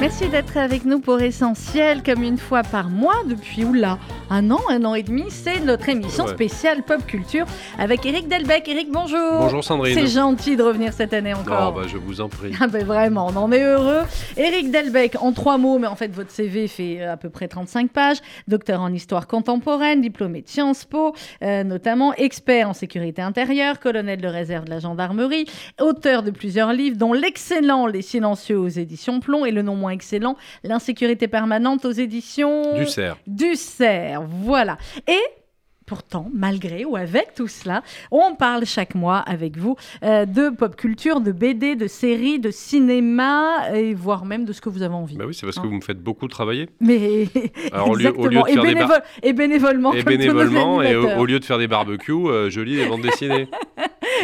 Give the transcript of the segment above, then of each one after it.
Merci d'être avec nous pour Essentiel, comme une fois par mois depuis oula, un an, un an et demi. C'est notre émission Ouais. spéciale pop culture avec Eric Delbecq. Eric, bonjour. Bonjour Sandrine. C'est gentil de revenir cette année encore. bah, je vous en prie. Ah ben vraiment, on en est heureux. Éric Delbecq, en trois mots, mais en fait votre CV fait euh, à peu près 35 pages. Docteur en histoire contemporaine, diplômé de Sciences Po, euh, notamment expert en sécurité intérieure, colonel de réserve de la gendarmerie, auteur de plusieurs livres, dont l'excellent Les Silencieux aux éditions Plomb et le non moins excellent L'insécurité permanente aux éditions Du cerf. du cerf, voilà. Et pourtant, malgré ou avec tout cela, on parle chaque mois avec vous euh, de pop culture, de BD, de séries, de cinéma, et voire même de ce que vous avez envie. Bah oui, c'est parce Hein. que vous me faites beaucoup travailler. Mais Alors, au lieu- au lieu exactement, de et, faire des et bénévolement, Et bénévolement, et au, lieu de faire des barbecues, euh, je lis des bandes dessinées.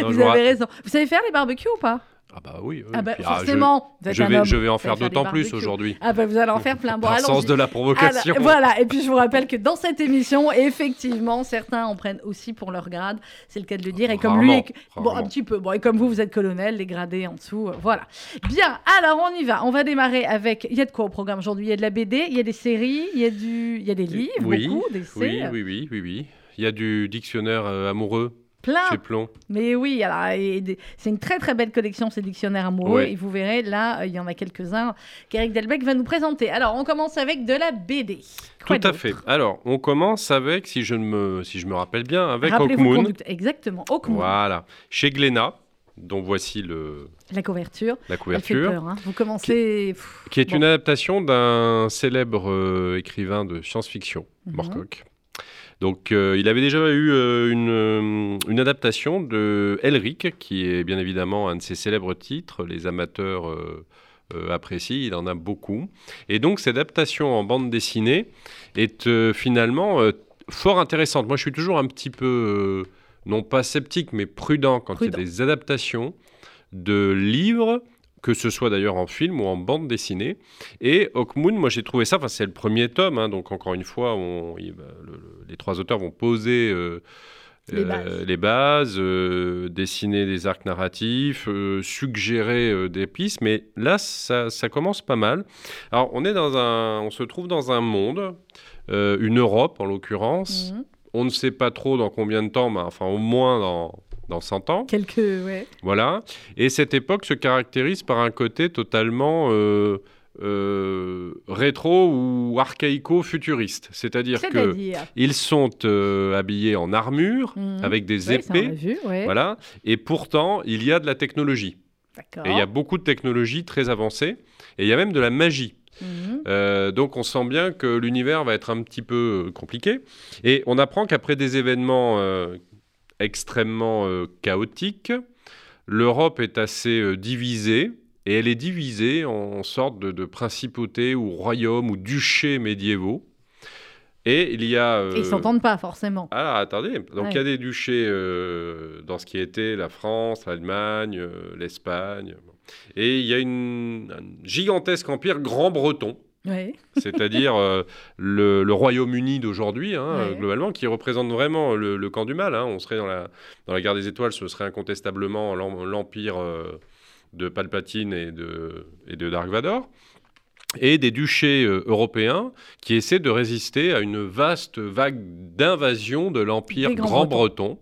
Non, Vous avez ra- raison. Vous savez faire les barbecues ou pas? Ah bah oui. oui. Ah bah Puis, ah, je- forcément. vous êtes je, vais, homme, je vais en faire d'autant plus aujourd'hui. Ah bah vous allez en faire plein. Bon, Par sens de la provocation. Alors, voilà, et puis je vous rappelle que dans cette émission, effectivement, certains en prennent aussi pour leur grade, c'est le cas de le dire. Et comme lui, bon, un petit peu, bon, et comme vous, vous êtes colonel, les gradés en dessous, euh, voilà. Bien, alors on y va. On va démarrer avec. Il y a de quoi au programme aujourd'hui Il y a de la BD, il y a des séries, il y a, du... il y a des livres, Oui, beaucoup, des Oui, oui, oui, oui, oui. Il y a du dictionnaire euh, amoureux plein. chez. Mais oui, alors, c'est une très très belle collection, ces dictionnaires amoureux. Ouais. Et vous verrez, là, euh, il y en a quelques-uns qu'Eric Delbecq va nous présenter. Alors, on commence avec de la BD. Quoi Tout à fait. Alors, on commence avec, si je, me, si je me rappelle bien, avec Hawkmoon. Exactement, Hawkmoon. Voilà. Chez Glénat, dont voici le, La couverture. la Elle fait couverture. peur. hein. Vous commencez. pff, qui est bon. une adaptation d'un célèbre euh, écrivain de science-fiction, Mhm. Moorcock. Donc, euh, il avait déjà eu euh, une, euh, une adaptation de Elric, qui est bien évidemment un de ses célèbres titres. Les amateurs euh, apprécient, il en a beaucoup. Et donc, cette adaptation en bande dessinée est finalement fort intéressante. Moi, je suis toujours un petit peu, non pas sceptique, mais prudent quand il y a des adaptations de livres, que ce soit d'ailleurs en film ou en bande dessinée. Et Hawkmoon, moi j'ai trouvé ça, enfin c'est le premier tome, hein, donc encore une fois, on- il va- le- le- les trois auteurs vont poser euh, Les euh, bases. les bases, euh, dessiner des arcs narratifs, euh, suggérer des pistes, mais là ça, ça commence pas mal. Alors on est dans un, on se trouve dans un monde, une Europe en l'occurrence. Mhm. On ne sait pas trop dans combien de temps, mais enfin au moins dans dans 100 ans. Quelques. Ouais. Voilà. Et cette époque se caractérise par un côté totalement euh, euh, rétro ou archaïco-futuriste. C'est-à-dire que C'est-à-dire. ils sont euh, habillés en armure, Mhm. avec des Ouais, épées. vu, ouais. Voilà. Et pourtant, il y a de la technologie. Et il y a beaucoup de technologies très avancées. Et il y a même de la magie. Mhm. Euh, donc on sent bien que l'univers va être un petit peu compliqué. Et on apprend qu'après des événements euh, extrêmement euh, chaotiques, l'Europe est assez euh, divisée. Et elle est divisée en sorte de, de principautés ou royaumes ou duchés médiévaux. Et il y a... Et ils euh, s'entendent pas forcément. ah, attendez. Donc, Ouais. il y a des duchés euh, dans ce qui était la France, l'Allemagne, euh, l'Espagne. Et il y a une, un gigantesque empire grand-breton, Ouais. c'est-à-dire euh, le, le Royaume-Uni d'aujourd'hui, hein, Ouais. globalement, qui représente vraiment le, le camp du mal. hein. On serait dans la, dans la guerre des étoiles, ce serait incontestablement l'em- l'empire euh, de Palpatine et de, et de Dark Vador. Et des duchés euh, européens qui essaient de résister à une vaste vague d'invasion de l'empire Des Grands-Bretons. grand-breton,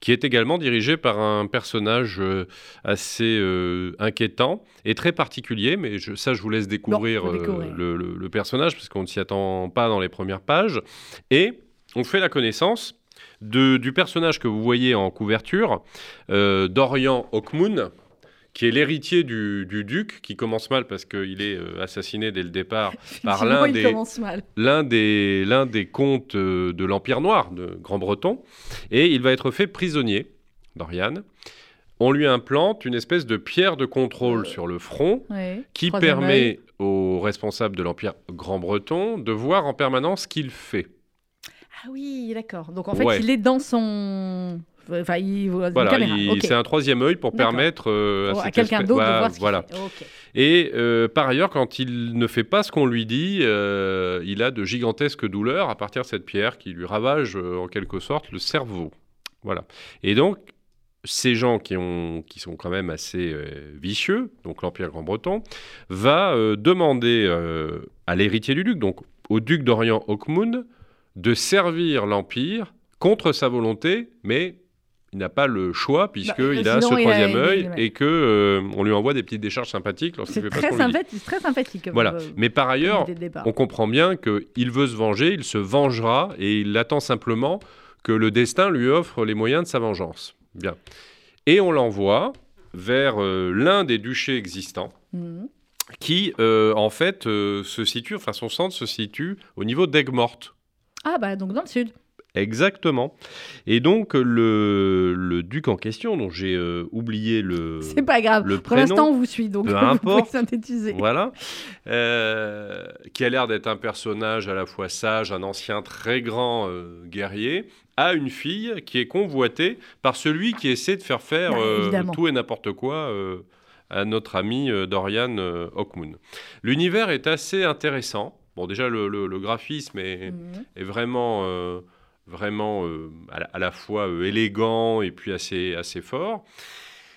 qui est également dirigé par un personnage euh, assez euh, inquiétant et très particulier, mais je- ça je vous laisse découvrir, euh, découvrir. le, le- le personnage, parce qu'on ne s'y attend pas dans les premières pages. Et on fait la connaissance de- du personnage que vous voyez en couverture, euh, Dorian Hawkmoon, qui est l'héritier du, du duc, qui commence mal parce qu'il est euh, assassiné dès le départ par l'un des, l'un des, l'un des comtes euh, de l'Empire noir de Grand-Breton, et il va être fait prisonnier, Dorian. On lui implante une espèce de pierre de contrôle Euh, sur le front Ouais. qui permet œil. aux responsables de l'Empire Grand-Breton de voir en permanence ce qu'il fait. Ah oui, d'accord. Donc en fait, Ouais. il est dans son Enfin, il Voilà, il- c'est un troisième œil pour permettre euh, à quelqu'un espèce- d'autre de voir ce qu'il voilà. fait. Et euh, par ailleurs, quand il ne fait pas ce qu'on lui dit, euh, il a de gigantesques douleurs à partir de cette pierre qui lui ravage en quelque sorte le cerveau. Voilà. Et donc, ces gens qui, ont, qui sont quand même assez vicieux, donc l'Empire Grand-Breton, va demander à l'héritier du duc, donc au duc d'Orient Hawkmoon, de servir l'Empire contre sa volonté, mais il n'a pas le choix puisqu'il Bah, a ce troisième il- œil il- et que euh, on lui envoie des petites décharges sympathiques lorsqu'il fait pas très, sympathique, très sympathique. Voilà. euh, Mais par ailleurs, on comprend bien qu'il veut se venger, il se vengera et il attend simplement que le destin lui offre les moyens de sa vengeance. Bien. Et on l'envoie vers euh, l'un des duchés existants Mhm. qui, euh, en fait, se situe, enfin son centre se situe au niveau d'Aigues-Mortes. Ah, bah donc dans le sud. Exactement. Et donc le, le duc en question, dont j'ai euh, oublié le... C'est pas grave. le Pour l'instant, on vous suit, donc peu importe. synthétiser. Voilà. Euh, qui a l'air d'être un personnage à la fois sage, un ancien très grand euh, guerrier, a une fille qui est convoitée par celui qui essaie de faire faire Bah, tout et n'importe quoi à notre ami Dorian Hawkmoon. L'univers est assez intéressant. Bon, déjà, le, le- le graphisme est, Mhm. est vraiment, vraiment euh, à, la, à la fois euh, élégant et puis assez, assez fort.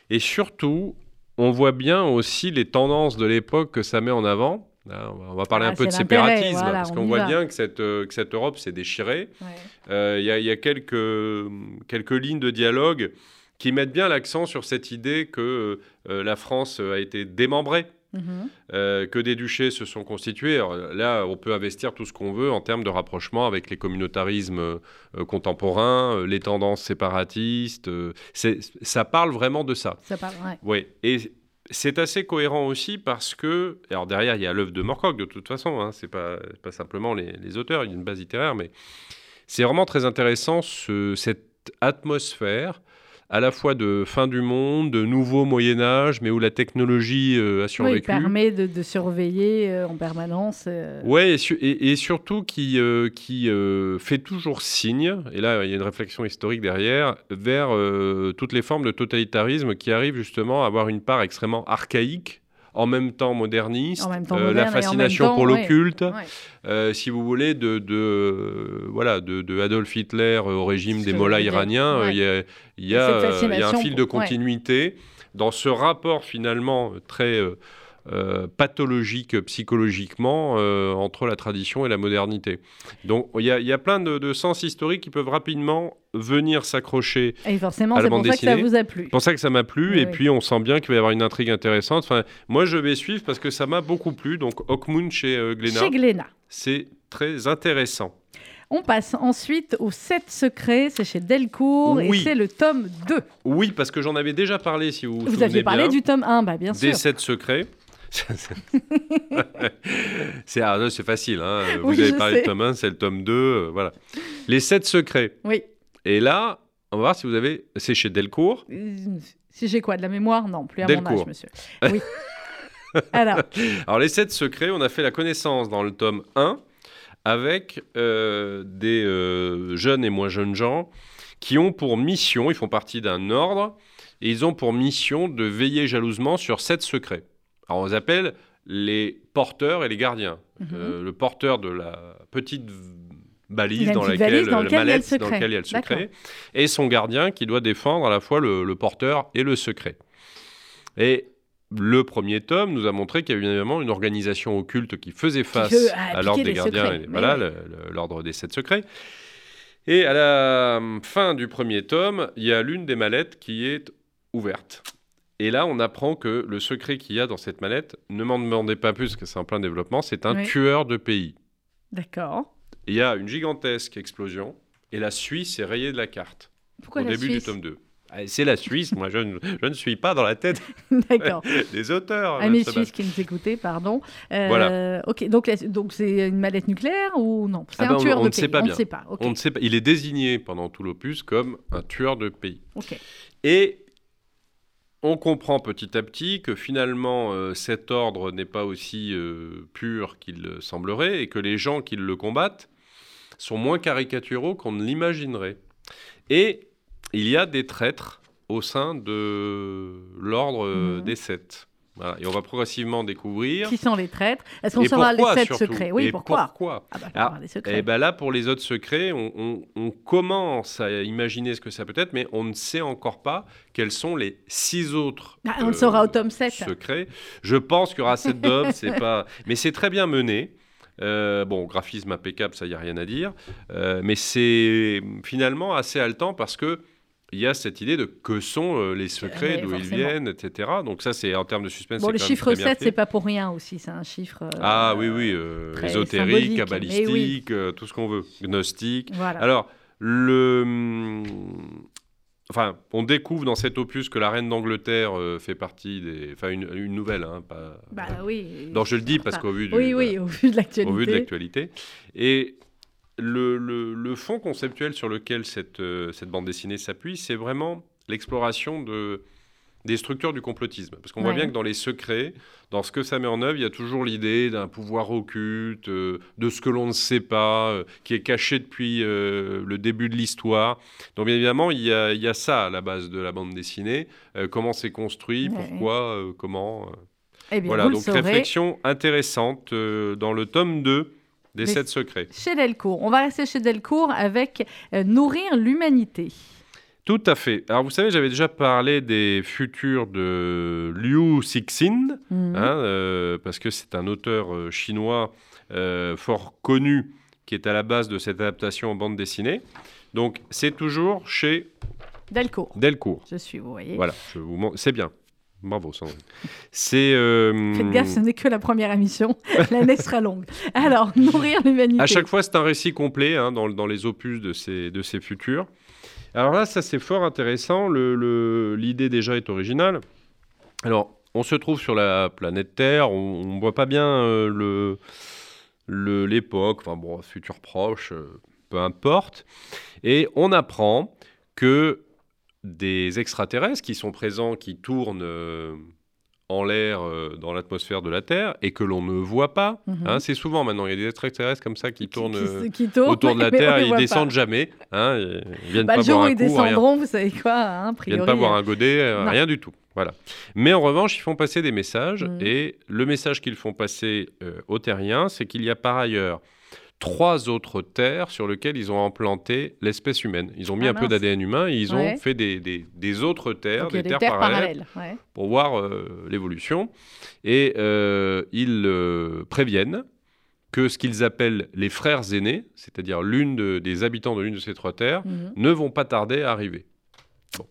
Et surtout, on voit bien aussi les tendances de l'époque que ça met en avant. Là, on va- parler Ah, un peu de séparatisme, voilà, parce on qu'on voit va. bien que cette, euh, que cette Europe s'est déchirée. Ouais. Euh, Il y, a- y a quelques, quelques lignes de dialogue qui mettent bien l'accent sur cette idée que la France a été démembrée Mhm. euh, que des duchés se sont constitués. Alors, là, on peut investir tout ce qu'on veut en termes de rapprochement avec les communautarismes euh, contemporains, euh, les tendances séparatistes. ça parle vraiment de ça. Ça parle, ouais. Oui, et c'est assez cohérent aussi parce que, alors derrière, il y a l'œuvre de Morcock de toute façon, hein, c'est pas, pas simplement les, les auteurs, il y a une base littéraire, mais c'est vraiment très intéressant ce- cette atmosphère à la fois de fin du monde, de nouveau Moyen Âge, mais où la technologie euh, a Oui, il survécu. permet de, de surveiller euh, en permanence. euh, Ouais, et, su- et- et surtout qui, euh, qui fait toujours signe, et là il y a une réflexion historique derrière, vers toutes les formes de totalitarisme qui arrivent justement à avoir une part extrêmement archaïque, en même temps moderniste, En même temps euh, la fascination temps, pour l'occulte, ouais. euh, si vous voulez, de, de, voilà, de, de Adolf Hitler au régime des mollahs iraniens, euh, ouais. il y a, y y un fil de pour- continuité dans ce rapport finalement très euh, pathologique psychologiquement euh, entre la tradition et la modernité. Donc il y y a plein de, de sens historiques qui peuvent rapidement venir s'accrocher Et forcément, c'est pour ça que ça vous a plu. c'est pour ça que ça m'a plu, et oui. puis on sent bien qu'il va y avoir une intrigue intéressante. Enfin, moi, je vais suivre parce que ça m'a beaucoup plu. Donc, Hawkmoon chez euh, Glénat, Chez Glénat. c'est très intéressant. On passe ensuite au 7 secrets, c'est chez Delcourt Oui. et c'est le tome 2. Oui, parce que j'en avais déjà parlé, si vous vous, Vous souvenez aviez parlé bien, du tome 1, bah bien sûr. des sept secrets. c'est ah, c'est facile. hein. Vous Oui, avez parlé sais. du tome 1, c'est le tome 2. euh, voilà. Les sept secrets. Oui. Et là, on va voir si vous avez. C'est chez Delcourt. Euh, Si j'ai quoi, de la mémoire? Non, plus à mon âge, monsieur. Oui. Alors, Alors, les sept secrets, on a fait la connaissance dans le tome 1 avec euh, des euh, jeunes et moins jeunes gens qui ont pour mission, ils font partie d'un ordre, et ils ont pour mission de veiller jalousement sur sept secrets. Alors, on les appelle les porteurs et les gardiens. Mhm. Euh, le porteur de la petite balise dans petite laquelle, dans la laquelle il y a le mallette dans secret. laquelle il y a le secret, et son gardien qui doit défendre à la fois le, le porteur et le secret. Et le premier tome nous a montré qu'il y avait évidemment une organisation occulte qui faisait face à l'ordre des gardiens, secrets. et voilà, oui. l'ordre des sept secrets. Et à la fin du premier tome, il y a l'une des mallettes qui est ouverte. Et là, on apprend que le secret qu'il y a dans cette mallette, ne m'en demandez pas plus, parce que c'est en plein développement, c'est un Oui. tueur de pays. d'accord. Il y a une gigantesque explosion, et la Suisse est rayée de la carte Pourquoi au la début Suisse du tome 2. Ah, C'est la Suisse, moi je ne, je ne suis pas dans la tête des auteurs. Amis Madame suisses qui nous écoutaient, pardon. Euh, Voilà. Ok, donc donc c'est une mallette nucléaire ou non? C'est Ah un ben, on- tueur on de ne sait pays. pas On bien. ne sait pas. Ok. On ne sait pas. Il est désigné pendant tout l'opus comme un tueur de pays. ok. Et on comprend petit à petit que finalement euh, cet ordre n'est pas aussi euh, pur qu'il le semblerait et que les gens qui le combattent sont moins caricaturaux qu'on ne l'imaginerait. Et il y a des traîtres au sein de l'ordre euh, Mhm. des sept. Voilà. Et on va progressivement découvrir. Qui sont les traîtres? Est-ce qu'on saura les sept surtout? secrets? Oui, Et pourquoi? pourquoi? Ah bah, Alors, secrets? Et ben là, pour les autres secrets, on, on- on commence à imaginer ce que ça peut être, mais on ne sait encore pas quels sont les six autres Ah, on le saura au tome 7. secrets. Je pense qu'il y aura sept d'hommes, c'est pas... mais c'est très bien mené. Euh, bon, graphisme impeccable, ça y a rien à dire, Euh, mais c'est finalement assez haletant parce que il y a cette idée de que sont euh, les secrets, d'où ils viennent, etc. Donc ça, c'est en termes de suspense. Bon, le chiffre très bien 7, fait. c'est pas pour rien aussi. C'est un chiffre. euh, Ah oui, oui, euh, ésotérique, kabbalistique, euh, tout ce qu'on veut, gnostique. Voilà. Alors, le... hum, Enfin, on découvre dans cet opus que la reine d'Angleterre euh, fait partie des... Enfin, une, une nouvelle, hein, pas... bah oui. Non, je le dis parce qu'au vu du... Oui, voilà, oui, au vu de l'actualité. au vu de l'actualité. Et le, le, le fond conceptuel sur lequel cette, euh, cette bande dessinée s'appuie, c'est vraiment l'exploration de, des structures du complotisme. Parce qu'on voit bien que dans les secrets, dans ce que ça met en œuvre, il y a toujours l'idée d'un pouvoir occulte, euh, de ce que l'on ne sait pas, euh, qui est caché depuis euh, le début de l'histoire. Donc bien évidemment, il y, a, il y a ça à la base de la bande dessinée. Comment c'est construit, Ouais. pourquoi, comment... Eh bien, voilà, donc saurez réflexion intéressante dans le tome 2 des sept secrets. chez Delcourt. On va rester chez Delcourt avec euh, Nourrir l'humanité. Tout à fait. Alors vous savez, j'avais déjà parlé des futurs de Liu Cixin, Mhm. hein, euh, parce que c'est un auteur euh, chinois fort connu qui est à la base de cette adaptation en bande dessinée. Donc c'est toujours chez Delcourt. Delcourt. Je suis, vous voyez. Voilà, je vous c'est bien. Bravo Sandrine. C'est euh, Faites gaffe, ce n'est que la première émission. L'année sera longue. Alors, Nourrir l'humanité. À chaque fois, c'est un récit complet hein, dans, dans les opus de ces, de ces futurs. Alors là, ça c'est fort intéressant. Le- le- L'idée déjà est originale. Alors, on se trouve sur la planète Terre. On ne voit pas bien euh, le- l'époque, enfin bon, futur proche, euh, peu importe. Et on apprend que des extraterrestres qui sont présents, qui tournent euh, en l'air euh, dans l'atmosphère de la Terre et que l'on ne voit pas. Mhm. hein, c'est souvent maintenant, il y a des extraterrestres comme ça qui tournent euh, qui tournent, autour de la Terre, les ils descendent pas. jamais. Hein, ils viennent Bah, pas le jour où ils coup, rien. descendront, vous savez quoi, hein, a Ils priori. viennent pas boire un godet, euh, Non. rien du tout. Voilà. Mais en revanche, ils font passer des messages. Mhm. Et le message qu'ils font passer aux terriens, c'est qu'il y a par ailleurs trois autres terres sur lesquelles ils ont implanté l'espèce humaine. Ils ont mis Ah, un peu d'ADN humain et ils ont fait des, des- des autres terres, Donc, des, des terres, terres parallèles, parallèles. ouais. pour voir euh, l'évolution. Et euh, ils euh, préviennent que ce qu'ils appellent les frères aînés, c'est-à-dire l'une de- des habitants de l'une de ces trois terres, Mhm. ne vont pas tarder à arriver. Bon.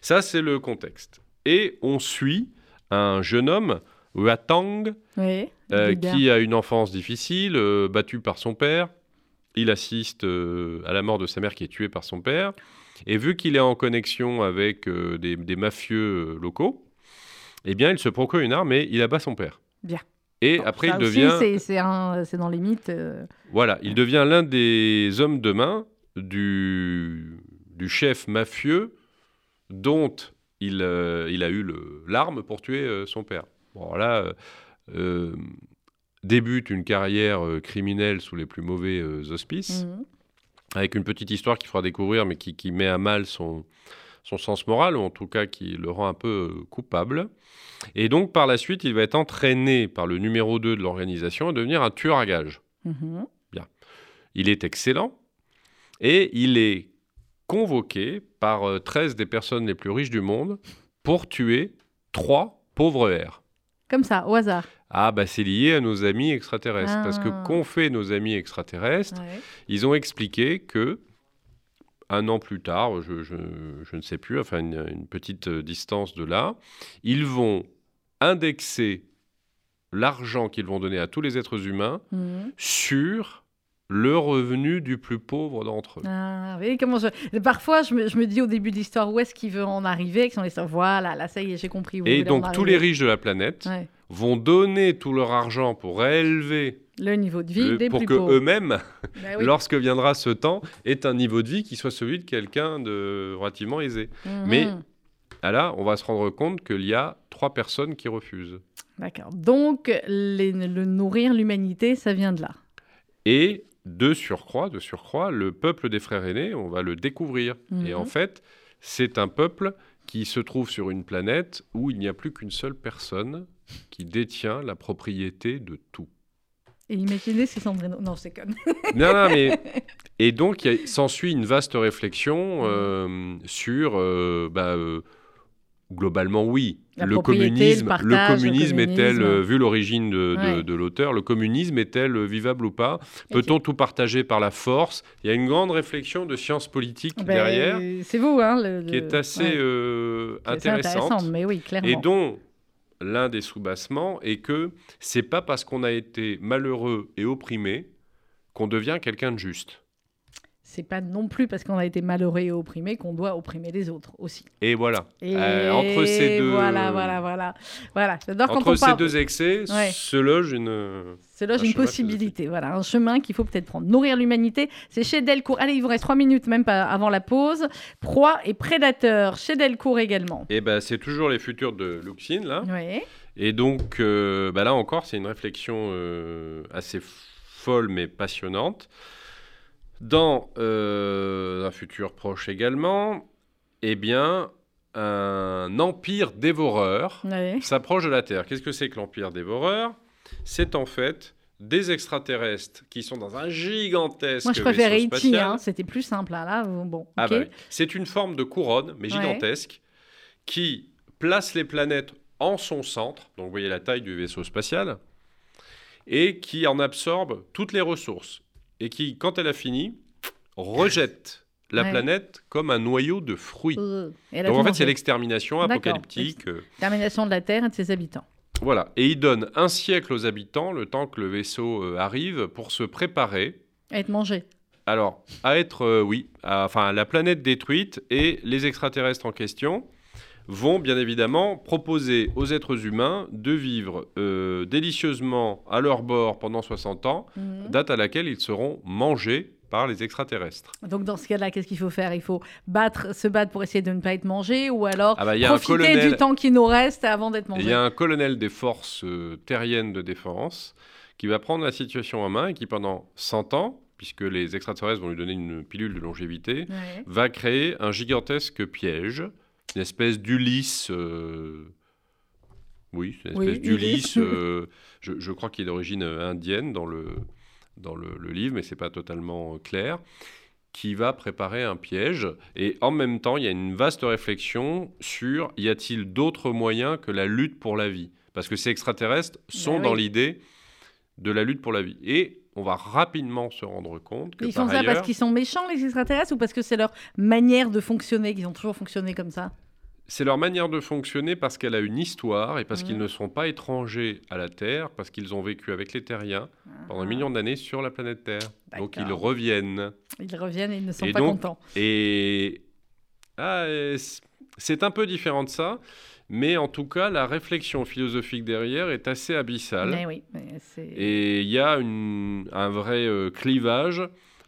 Ça, c'est le contexte. Et on suit un jeune homme, Huatang, Oui, euh, qui a une enfance difficile, euh, battu par son père. Il assiste euh, à la mort de sa mère qui est tuée par son père. Et vu qu'il est en connexion avec euh, des, des mafieux locaux, eh bien, il se procure une arme et il abat son père. Bien. Et Bon, après, il devient... c'est- dans les mythes. Voilà, il devient l'un des hommes de main du, du chef mafieux dont il, il a eu l'arme pour tuer son père. Bon, là, débute une carrière euh, criminelle sous les plus mauvais euh, auspices, mhm. avec une petite histoire qu'il fera découvrir, mais qui, qui met à mal son, son sens moral, ou en tout cas qui le rend un peu euh, coupable. Et donc, par la suite, il va être entraîné par le numéro 2 de l'organisation à devenir un tueur à gages. Mhm. Il est excellent et il est convoqué par euh, 13 des personnes les plus riches du monde pour tuer trois pauvres airs. Comme ça, au hasard. Ah bah c'est lié à nos amis extraterrestres parce que Ah. qu'ont fait nos amis extraterrestres Ouais. Ils ont expliqué que un an plus tard, je, je- je ne sais plus, enfin une, une petite euh, distance de là, ils vont indexer l'argent qu'ils vont donner à tous les êtres humains Mhm. sur le revenu du plus pauvre d'entre eux. Ah, voyez comment je... Parfois, je me, je me dis au début de l'histoire où est-ce qu'il veut en arriver, sont les voilà, là, ça y est, j'ai compris. où Et donc tous les riches de la planète Ouais. vont donner tout leur argent pour élever, Le niveau de vie le- des pour plus que pauvres. eux-mêmes, Bah oui. lorsque viendra ce temps, aient un niveau de vie qui soit celui de quelqu'un de relativement aisé. Mhm. mais- Ah là, on va se rendre compte qu'il y a trois personnes qui refusent. D'accord. Donc, les- le nourrir l'humanité, ça vient de là. Et de surcroît, de surcroît, le peuple des frères aînés, on va le découvrir. Mhm. Et en fait, c'est un peuple qui se trouve sur une planète où il n'y a plus qu'une seule personne qui détient la propriété de tout. Et imaginez si Sandrine... Non, c'est con. Non, non, mais... Et donc, s'ensuit une vaste réflexion euh, sur... euh, bah, euh, globalement, oui. Le communisme, le partage, le communisme est-elle, communisme. euh, vu l'origine de, de- Ouais. de l'auteur, le communisme est-elle euh, vivable ou pas? Peut-on tout partager par la force? Il y a une grande réflexion de sciences politiques Ben, derrière, C'est vous, hein le, qui est assez ouais, euh, qui est assez intéressante. intéressante, mais oui, clairement. Et dont l'un des sous-bassements est que c'est pas parce qu'on a été malheureux et opprimé qu'on devient quelqu'un de juste. C'est pas non plus parce qu'on a été malheureux et opprimé qu'on doit opprimer les autres aussi. Et voilà. Et Euh, entre ces deux, Voilà, voilà, voilà. Voilà, j'adore quand entre on ces parle... deux excès Ouais. se loge une. Là un une possibilité, voilà, un chemin qu'il faut peut-être prendre. Nourrir l'humanité, c'est chez Delcourt. Allez, il vous reste trois minutes, même pas avant la pause. Proie et prédateur, chez Delcourt également. Et ben c'est toujours les futurs de Luxine là. Oui. Et donc euh, bah là encore c'est une réflexion euh, assez folle mais passionnante. Dans euh, un futur proche également, eh bien un empire dévoreur Ouais. s'approche de la Terre. Qu'est-ce que c'est que l'Empire dévoreur? C'est en fait des extraterrestres qui sont dans un gigantesque Moi, je préfère E.T., hein, c'était plus simple. hein, Là, bon, Ah bah oui. C'est une forme de couronne, mais Ouais. gigantesque, qui place les planètes en son centre, donc vous voyez la taille du vaisseau spatial, et qui en absorbe toutes les ressources, et qui, quand elle a fini, rejette la Ouais. planète comme un noyau de fruits. Euh, Donc en fait, c'est l'extermination apocalyptique. euh, Termination de la Terre et de ses habitants. Voilà. Et il donne un siècle aux habitants, le temps que le vaisseau euh, arrive, pour se préparer. À être mangé. Alors, à être, euh, oui, à- enfin, la planète détruite et les extraterrestres en question vont bien évidemment proposer aux êtres humains de vivre euh, délicieusement à leur bord pendant 60 ans, Mhm. date à laquelle ils seront mangés par les extraterrestres. Donc dans ce cas-là, qu'est-ce qu'il faut faire? Il faut battre, se battre pour essayer de ne pas être mangé ou alors Ah bah, il y a un profiter colonel- du temps qui nous reste avant d'être mangé. Il y a un colonel des forces euh, terriennes de défense qui va prendre la situation en main et qui, pendant 100 ans, puisque les extraterrestres vont lui donner une pilule de longévité, Ouais. va créer un gigantesque piège, une espèce d'Ulysse. euh, Oui, une espèce Oui, d'Ulysse. Ulysse. euh, je, je crois qu'il est d'origine euh, indienne dans le, dans le, le livre, mais c'est pas totalement clair. Qui va préparer un piège. Et en même temps, il y a une vaste réflexion sur y a-t-il d'autres moyens que la lutte pour la vie? Parce que ces extraterrestres sont oui. dans l'idée de la lutte pour la vie. Et on va rapidement se rendre compte que Ils par font ça ailleurs, parce qu'ils sont méchants, les extraterrestres, ou parce que c'est leur manière de fonctionner, qu'ils ont toujours fonctionné comme ça? C'est leur manière de fonctionner parce qu'elle a une histoire et parce Mhm. qu'ils ne sont pas étrangers à la Terre, parce qu'ils ont vécu avec les Terriens pendant un million d'années sur la planète Terre. Donc ils Ah. Reviennent. Ils reviennent et ils ne sont Et pas donc, contents. Et ah, c'est un peu différent de ça, mais en tout cas, la réflexion philosophique derrière est assez abyssale. Mais oui, mais c'est... Et il y a une- un vrai euh, clivage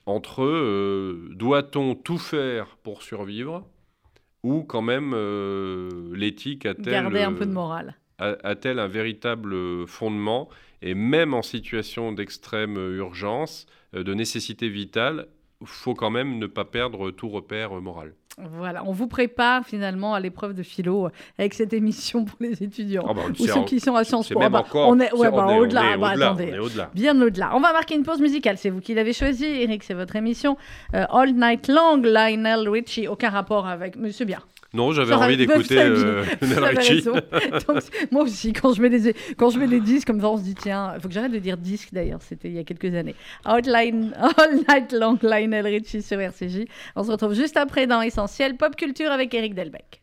entre euh, doit-on tout faire pour survivre ou quand même euh, l'éthique a-t-elle garder un peu de morale. a- a-t-elle un véritable fondement Et même en situation d'extrême urgence, de nécessité vitale, faut quand même ne pas perdre tout repère moral. Voilà, on vous prépare finalement à l'épreuve de philo euh, avec cette émission pour les étudiants Ah bah, ou ceux en- qui sont à Sciences Po. Ah bah, on est, ouais, bah, on est- au-delà. est Ah bah, au-delà. Bien au-delà. On va marquer une pause musicale. C'est vous qui l'avez choisi, Eric. C'est votre émission. Euh, All Night Long, Lionel Richie. Aucun rapport avec. C'est bien. Non, j'avais envie d'écouter euh. Donc, moi aussi, quand je mets les quand je mets les disques comme ça, on se dit tiens, il faut que j'arrête de dire disque d'ailleurs. C'était il y a quelques années. Outline, All Night Long, Lionel Richie sur RCJ. On se retrouve juste après dans Essentiel Pop Culture avec Eric Delbecq.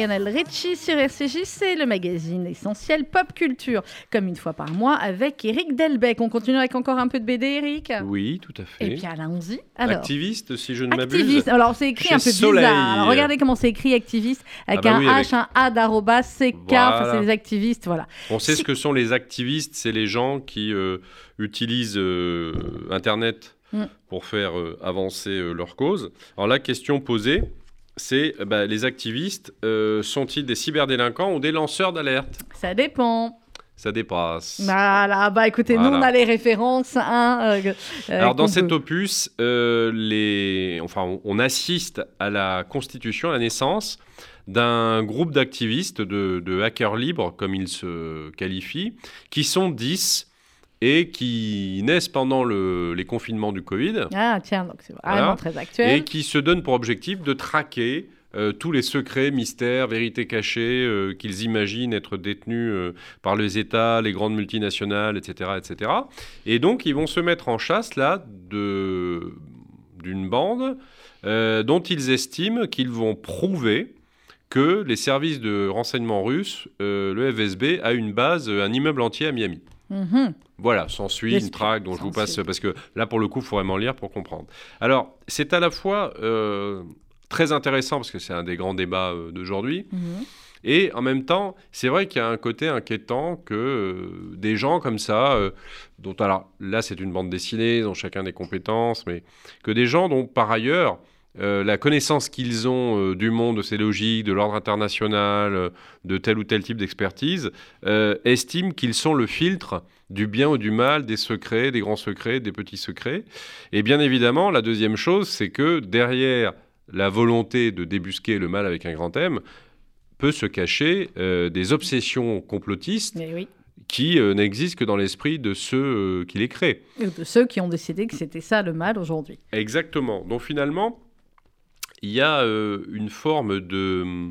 Lionel Richie sur RCJ, c'est le magazine essentiel pop culture, comme une fois par mois avec Eric Delbecq. On continue avec encore un peu de BD, Eric Oui, tout à fait. Et puis allons-y. Alors, Activiste, si je ne m'abuse. activiste. Alors c'est écrit un peu Soleil. bizarre. Alors, regardez comment c'est écrit activiste avec Ah bah un oui, H, avec- un A d'arrobas, CK. Enfin, Voilà. c'est des activistes, voilà. On sait Si- ce que sont les activistes, c'est les gens qui euh, utilisent euh, Internet Mm. pour faire euh, avancer leur cause. Alors la question posée, c'est euh, bah, les activistes euh, sont-ils des cyberdélinquants ou des lanceurs d'alerte? Ça dépend. Ça dépasse. Voilà, bah écoutez, nous on a les références. Hein, euh, Alors dans cet opus, euh, les... enfin, on, on assiste à la constitution, à la naissance d'un groupe d'activistes, de, de hackers libres, comme ils se qualifient, qui sont 10 et qui naissent pendant le- les confinements du Covid Ah tiens, donc c'est vraiment Voilà. très actuel. et qui se donnent pour objectif de traquer euh, tous les secrets, mystères, vérités cachées euh, qu'ils imaginent être détenus euh, par les États, les grandes multinationales, etc., etc. Et donc, ils vont se mettre en chasse là de d'une bande dont ils estiment qu'ils vont prouver que les services de renseignement russes, le FSB, a une base, un immeuble entier à Miami. Mhm. Voilà, s'ensuit une traque dont je vous passe, parce que là, pour le coup, il faut vraiment lire pour comprendre. Alors, c'est à la fois euh, très intéressant, parce que c'est un des grands débats euh, d'aujourd'hui, Mhm. et en même temps, c'est vrai qu'il y a un côté inquiétant que euh, des gens comme ça, dont alors là, c'est une bande dessinée, ils ont chacun des compétences, mais que des gens dont par ailleurs, euh, la connaissance qu'ils ont euh, du monde, de ses logiques, de l'ordre international, euh, de tel ou tel type d'expertise, estiment qu'ils sont le filtre du bien ou du mal, des secrets, des grands secrets, des petits secrets. Et bien évidemment, la deuxième chose, c'est que derrière la volonté de débusquer le mal avec un grand M, peut se cacher des obsessions complotistes Mais oui. qui euh, n'existent que dans l'esprit de ceux euh, qui les créent. Et de ceux qui ont décidé que c'était ça le mal aujourd'hui. Exactement. Donc finalement, il y a euh, une forme de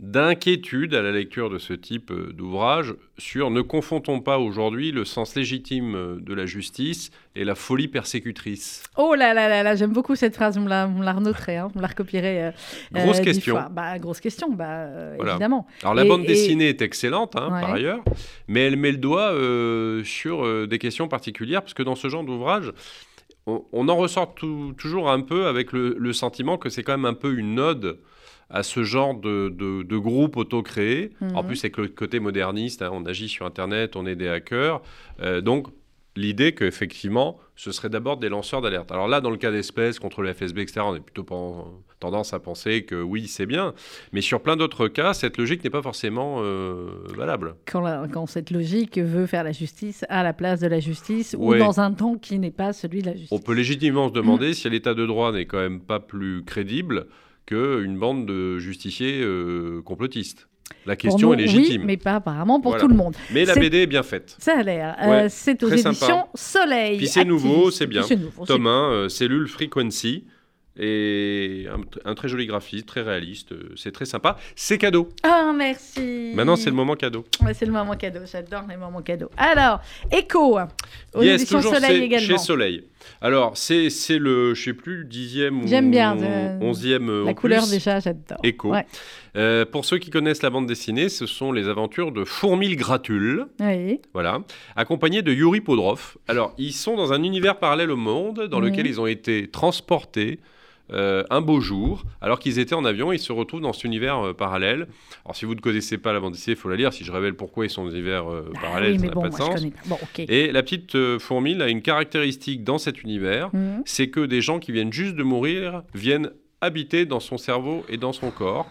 d'inquiétude à la lecture de ce type euh, d'ouvrage sur ne confondons pas aujourd'hui le sens légitime euh, de la justice et la folie persécutrice. Oh là là là là, j'aime beaucoup cette phrase, on me la, on me la renoterait, hein, on me la recopierait. euh, Grosse euh, question. Bah, grosse question, bah, euh, Voilà. évidemment. Alors la Et- bande et- dessinée est excellente hein, par ailleurs, mais elle met le doigt sur des questions particulières parce que dans ce genre d'ouvrage, on, on en ressort tout- toujours un peu avec le, le sentiment que c'est quand même un peu une ode à ce genre de, de, de groupe auto-créé. Mhm. En plus, avec le côté moderniste, hein, on agit sur Internet, on est des hackers. Euh, donc, l'idée qu'effectivement, ce serait d'abord des lanceurs d'alerte. Alors là, dans le cas d'espèces contre le FSB, etc., on est plutôt pen- tendance à penser que oui, c'est bien. Mais sur plein d'autres cas, cette logique n'est pas forcément euh, valable. Quand, la- quand cette logique veut faire la justice à la place de la justice Ouais. ou dans un temps qui n'est pas celui de la justice. On peut légitimement se demander si l'état de droit n'est quand même pas plus crédible qu'une bande de justiciers euh, complotistes. La question nous, est légitime. Oui, mais pas apparemment pour Voilà. tout le monde. Mais la BD est bien faite. Ça a l'air. Ouais, Euh, c'est aux très sympa. éditions Soleil. Puis c'est nouveau, c'est bien. Nouveau, c'est Tome 1, euh, cellule Frequency. Et un, un très joli graphiste, très réaliste. euh, C'est très sympa. C'est cadeau. Ah, merci. Maintenant, c'est le moment cadeau. Ouais, c'est le moment cadeau. J'adore les moments cadeaux. Alors, Echo, aux yes, éditions toujours Soleil également. chez Soleil. Alors, c'est c'est le, je sais plus, dixième ou J'aime bien, euh, onzième euh, La couleur déjà, j'adore. Echo. Ouais. Euh, pour ceux qui connaissent la bande dessinée, ce sont les aventures de Fourmille Gratule. Oui. Voilà, accompagné de Yuri Podrov. Alors, ils sont dans un univers parallèle au monde dans lequel ils ont été transportés euh, un beau jour, alors qu'ils étaient en avion, ils se retrouvent dans cet univers euh, parallèle. Alors, si vous ne connaissez pas la bande dessinée, il faut la lire. Si je révèle pourquoi ils sont dans des univers euh, Ah parallèles, oui, ça n'a bon, pas de sens. Bon. Et la petite fourmille a une caractéristique dans cet univers, Mhm. c'est que des gens qui viennent juste de mourir viennent habiter dans son cerveau et dans son corps.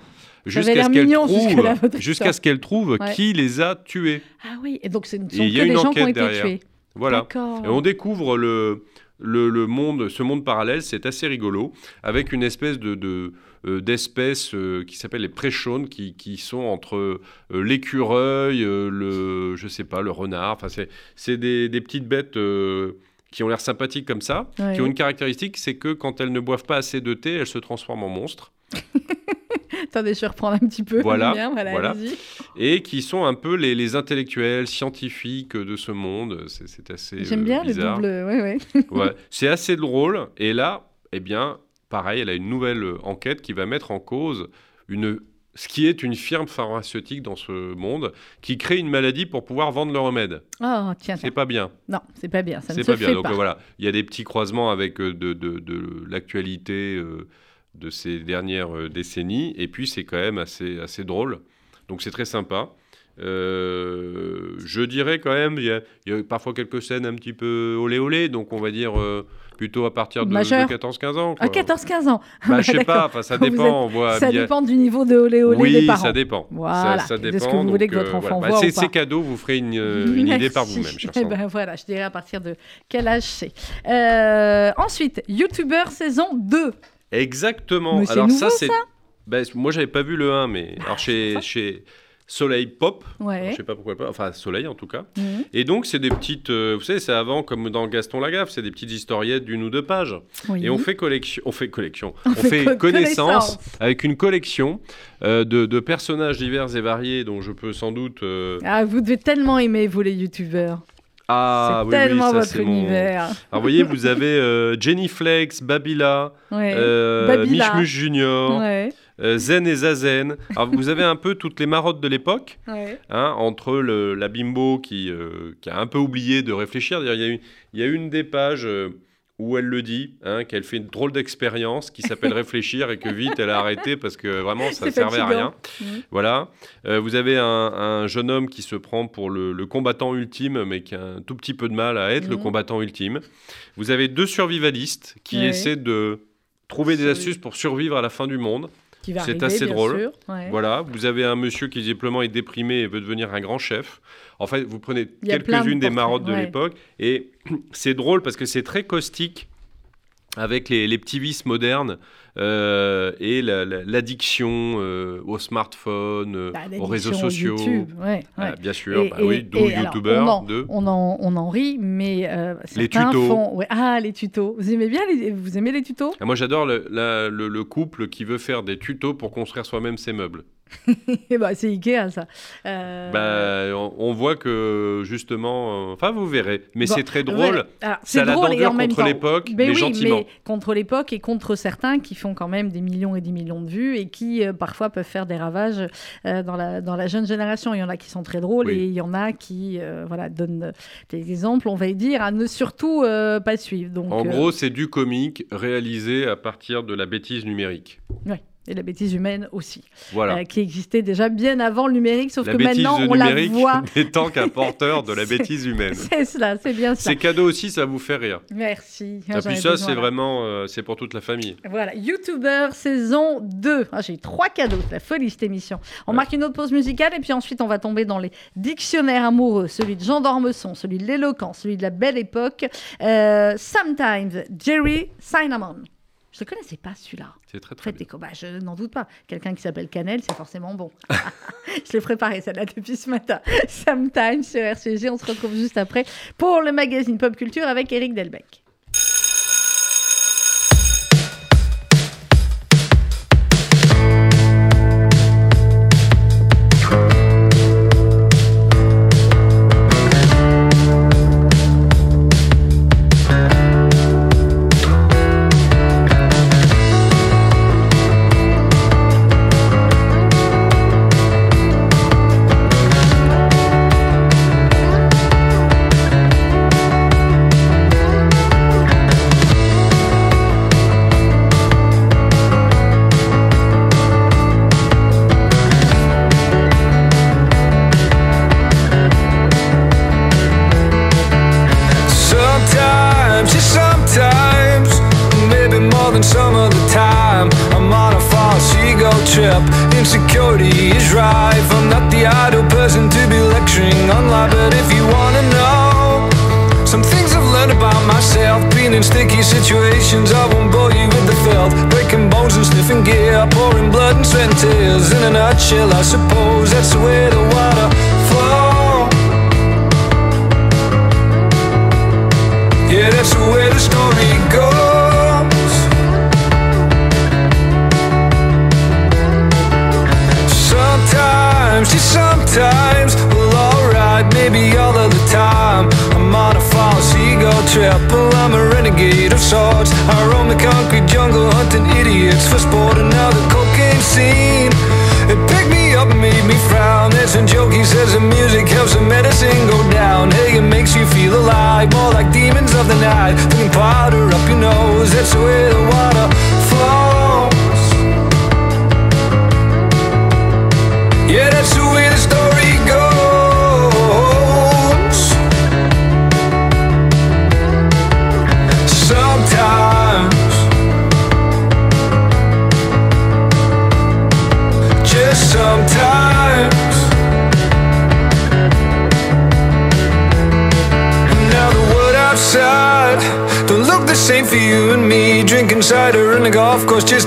Jusqu'à ce qu'elle trouve, jusqu'à ce qu'elle trouve Ouais. qui les a tués. Ah oui, et donc ce ne sont que des gens qui ont été derrière. tués. Voilà. Et on découvre le, le, le monde, ce monde parallèle, c'est assez rigolo, avec une espèce de, de, euh, d'espèces euh, qui s'appellent les préchaunes, qui, qui sont entre euh, l'écureuil, le, je sais pas, le renard. Enfin, c'est, c'est des, des petites bêtes qui ont l'air sympathiques comme ça, Ouais. qui ont une caractéristique, c'est que quand elles ne boivent pas assez de thé, elles se transforment en monstres. Attendez, je vais reprendre un petit peu. Voilà, Bien, voilà, voilà. Et qui sont un peu les, les intellectuels scientifiques de ce monde. C'est, assez J'aime euh, bien le bizarre. double. Ouais, ouais. Ouais, c'est assez drôle. Et là, eh bien, pareil, elle a une nouvelle enquête qui va mettre en cause une, ce qui est une firme pharmaceutique dans ce monde qui crée une maladie pour pouvoir vendre le remède. Oh, tiens, C'est pas bien. Non, c'est pas bien. Ça ne se pas bien. fait Donc pas. voilà, il y a des petits croisements avec euh, de, de- de l'actualité euh, de ces dernières euh, décennies. Et puis c'est quand même assez, assez drôle. Donc c'est très sympa. Euh, je dirais quand même, il y, y a parfois quelques scènes un petit peu olé olé, donc on va dire euh, plutôt à partir de, de Majeur. 14-15 ans. À quoi. 14-15 ans. Bah, je sais pas, ça dépend. êtes- on voit, Ça a- dépend du niveau de olé olé oui, des parents. ça dépend. Voilà, ça, ça de ce que vous voulez que votre enfant voilà. voit Bah, ou c'est- pas. C'est cadeau, vous ferez une, une idée par vous-même, Eh ben voilà, je dirais à partir de quel âge c'est. Euh, ensuite, YouTuber saison 2. Exactement. Mais c'est Alors ça, nouveau, c'est. Ben, moi, j'avais pas vu le 1, mais alors chez, chez Soleil Pop, Ouais. je sais pas pourquoi pas, enfin Soleil en tout cas. Mhm. Et donc, c'est des petites, euh, vous savez, c'est avant comme dans Gaston Lagaffe, c'est des petites historiettes d'une ou deux pages. Oui. Et on fait collection, on fait collection, On on, fait fait, co- connaissance, connaissance. avec une collection euh, de, de personnages divers et variés dont je peux sans doute. euh, Ah, vous devez tellement aimer, vous, les YouTubers. Ah c'est oui, oui, tellement ça, votre mon- univers. Alors, vous voyez, vous avez euh, Jenny Flex, Babila, Ouais. euh, Babila. Mich Junior, ouais. euh, Zen et Zazen. Alors, vous avez un peu toutes les marottes de l'époque. ouais. hein, entre le- la bimbo qui, qui a un peu oublié de réfléchir. Il y, a une- il y a une des pages où elle le dit, hein, qu'elle fait une drôle d'expérience qui s'appelle réfléchir et que vite elle a arrêté parce que vraiment ça C'est servait à rien. Mhm. Voilà. Euh, vous avez un, un jeune homme qui se prend pour le, le combattant ultime, mais qui a un tout petit peu de mal à être le Mhm. combattant ultime. Vous avez deux survivalistes qui essaient de trouver des astuces pour survivre à la fin du monde. C'est assez drôle. Ouais. Voilà, vous avez un monsieur qui visiblement est déprimé et veut devenir un grand chef. En fait, vous prenez de quelques-unes des marottes de ouais. l'époque et c'est drôle parce que c'est très caustique avec les, les petits vices modernes euh, et la- la- l'addiction euh, au smartphone, euh, Bah, aux réseaux l'addiction sociaux. YouTube, ouais, Ah, bien sûr, Et- bah et- oui, d'où youtubeur on en- de. On en, on en rit, mais Les tutos. font- ouais, ah, les tutos. Vous aimez bien les, vous aimez les tutos? Ah, moi, j'adore le, la- le- le couple qui veut faire des tutos pour construire soi-même ses meubles. Eh ben, C'est Ikea, ça. Euh, Bah, on, on voit que justement, euh, enfin, vous verrez, mais Bon, c'est très drôle. voilà. La drôle et en même contre l'époque, Mais mais oui, gentiment. mais contre l'époque et contre certains qui font quand même des millions et des millions de vues et qui euh, parfois peuvent faire des ravages dans, la, dans la jeune génération. Il y en a qui sont très drôles Oui. et il y en a qui voilà, donnent des exemples, on va y dire, à ne surtout pas suivre. Donc, En gros, c'est du comique réalisé à partir de la bêtise numérique. Ouais. Et la bêtise humaine aussi, Voilà. euh, qui existait déjà bien avant le numérique, sauf la que maintenant on la voit. n'étant qu'un porteur de la C'est- bêtise humaine. C'est cela, c'est bien ça. Ces cadeaux aussi, ça vous fait rire. Merci. Et J'en puis ça, c'est vraiment, euh, c'est pour toute la famille. Voilà, YouTuber saison 2. Ah, J'ai trois cadeaux, c'est la folie cette émission. On Ouais. marque une autre pause musicale et puis ensuite on va tomber dans les dictionnaires amoureux. Celui de Jean d'Ormesson, celui de l'éloquence, celui de la belle époque. Euh, Sometimes, Jerry Cinnamon. Je ne connaissais pas celui-là. C'est très très bien. bah, je n'en doute pas. Quelqu'un qui s'appelle Canel, c'est forcément bon. je l'ai préparé celle-là depuis ce matin. Sometimes sur RCG. On se retrouve juste après pour le magazine Pop Culture avec Eric Delbecq. Sweat. In a nutshell, I suppose that's the way the water this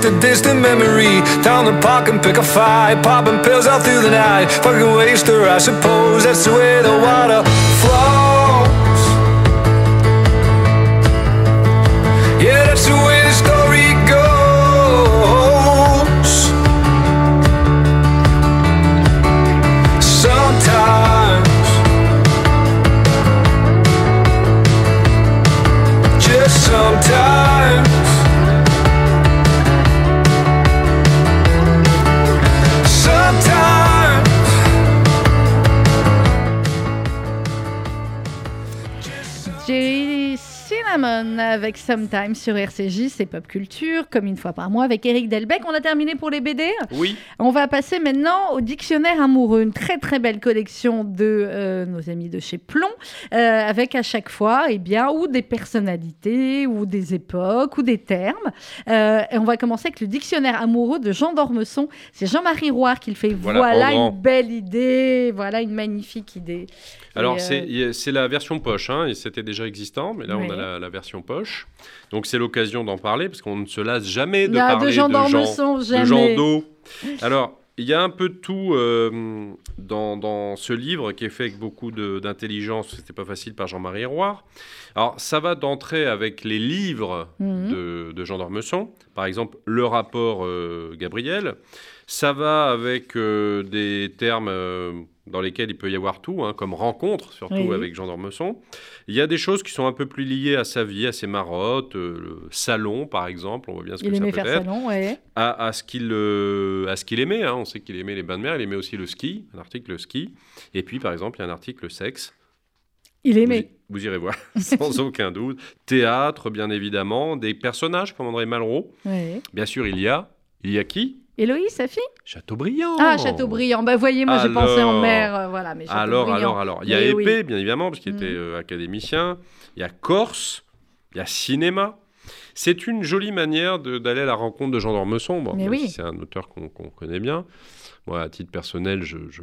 just a distant memory. Down the park and pick a fight, popping pills all through the night. Fucking waster, I suppose that's the way the water flows. Cinnamon avec Sometimes sur RCJ, c'est Pop Culture, comme une fois par mois avec Eric Delbecq. On a terminé pour les BD. Oui, On va passer maintenant au dictionnaire amoureux, une très très belle collection de euh, nos amis de chez Plomb, euh, avec à chaque fois, eh bien, ou des personnalités, ou des époques, ou des termes. Euh, et on va commencer avec le dictionnaire amoureux de Jean d'Ormesson. C'est Jean-Marie Roire qui le fait. Voilà, une belle idée, voilà une magnifique idée. alors c'est la version poche, hein, et c'était déjà existant, mais là on a la, la version poche. Donc c'est l'occasion d'en parler, parce qu'on ne se lasse jamais de parler de Jean de gens, de gens d'eau. Alors, il y a un peu de tout euh, dans, dans ce livre qui est fait avec beaucoup d'intelligence, c'était pas facile par Jean-Marie Roire. Alors, ça va d'entrée avec les livres Mhm. de, de Jean d'Ormesson, par exemple le rapport euh, Gabriel. Ça va avec euh, des termes dans lesquels il peut y avoir tout, hein, comme rencontre, surtout Oui. avec Jean d'Ormesson. Il y a des choses qui sont un peu plus liées à sa vie, à ses marottes, euh, le salon par exemple, on voit bien ce Il que ça aimait peut faire être salon, ouais. à, à ce qu'il euh, à ce qu'il aimait. hein. On sait qu'il aimait les bains de mer, il aimait aussi le ski, un article ski. Et puis, par exemple, il y a un article sexe. Il aimait. vous irez voir, sans aucun doute. Théâtre, bien évidemment. Des personnages comme André Malraux. Ouais. Bien sûr, il y a. Il y a qui? Héloïse, sa fille? Chateaubriand. Ah, Chateaubriand. Bah, voyez, moi, j'ai pensé en mer. euh, voilà, mais Alors, Chateaubriand. alors, alors. Il y a Mais épée, bien évidemment, parce qu'il Mm. était euh, académicien. Il y a Corse. Il y a cinéma. C'est une jolie manière de- d'aller à la rencontre de Jean d'Ormesson. Bon, Mais même oui. si c'est un auteur qu'on qu'on connaît bien. Moi, à titre personnel, je- je-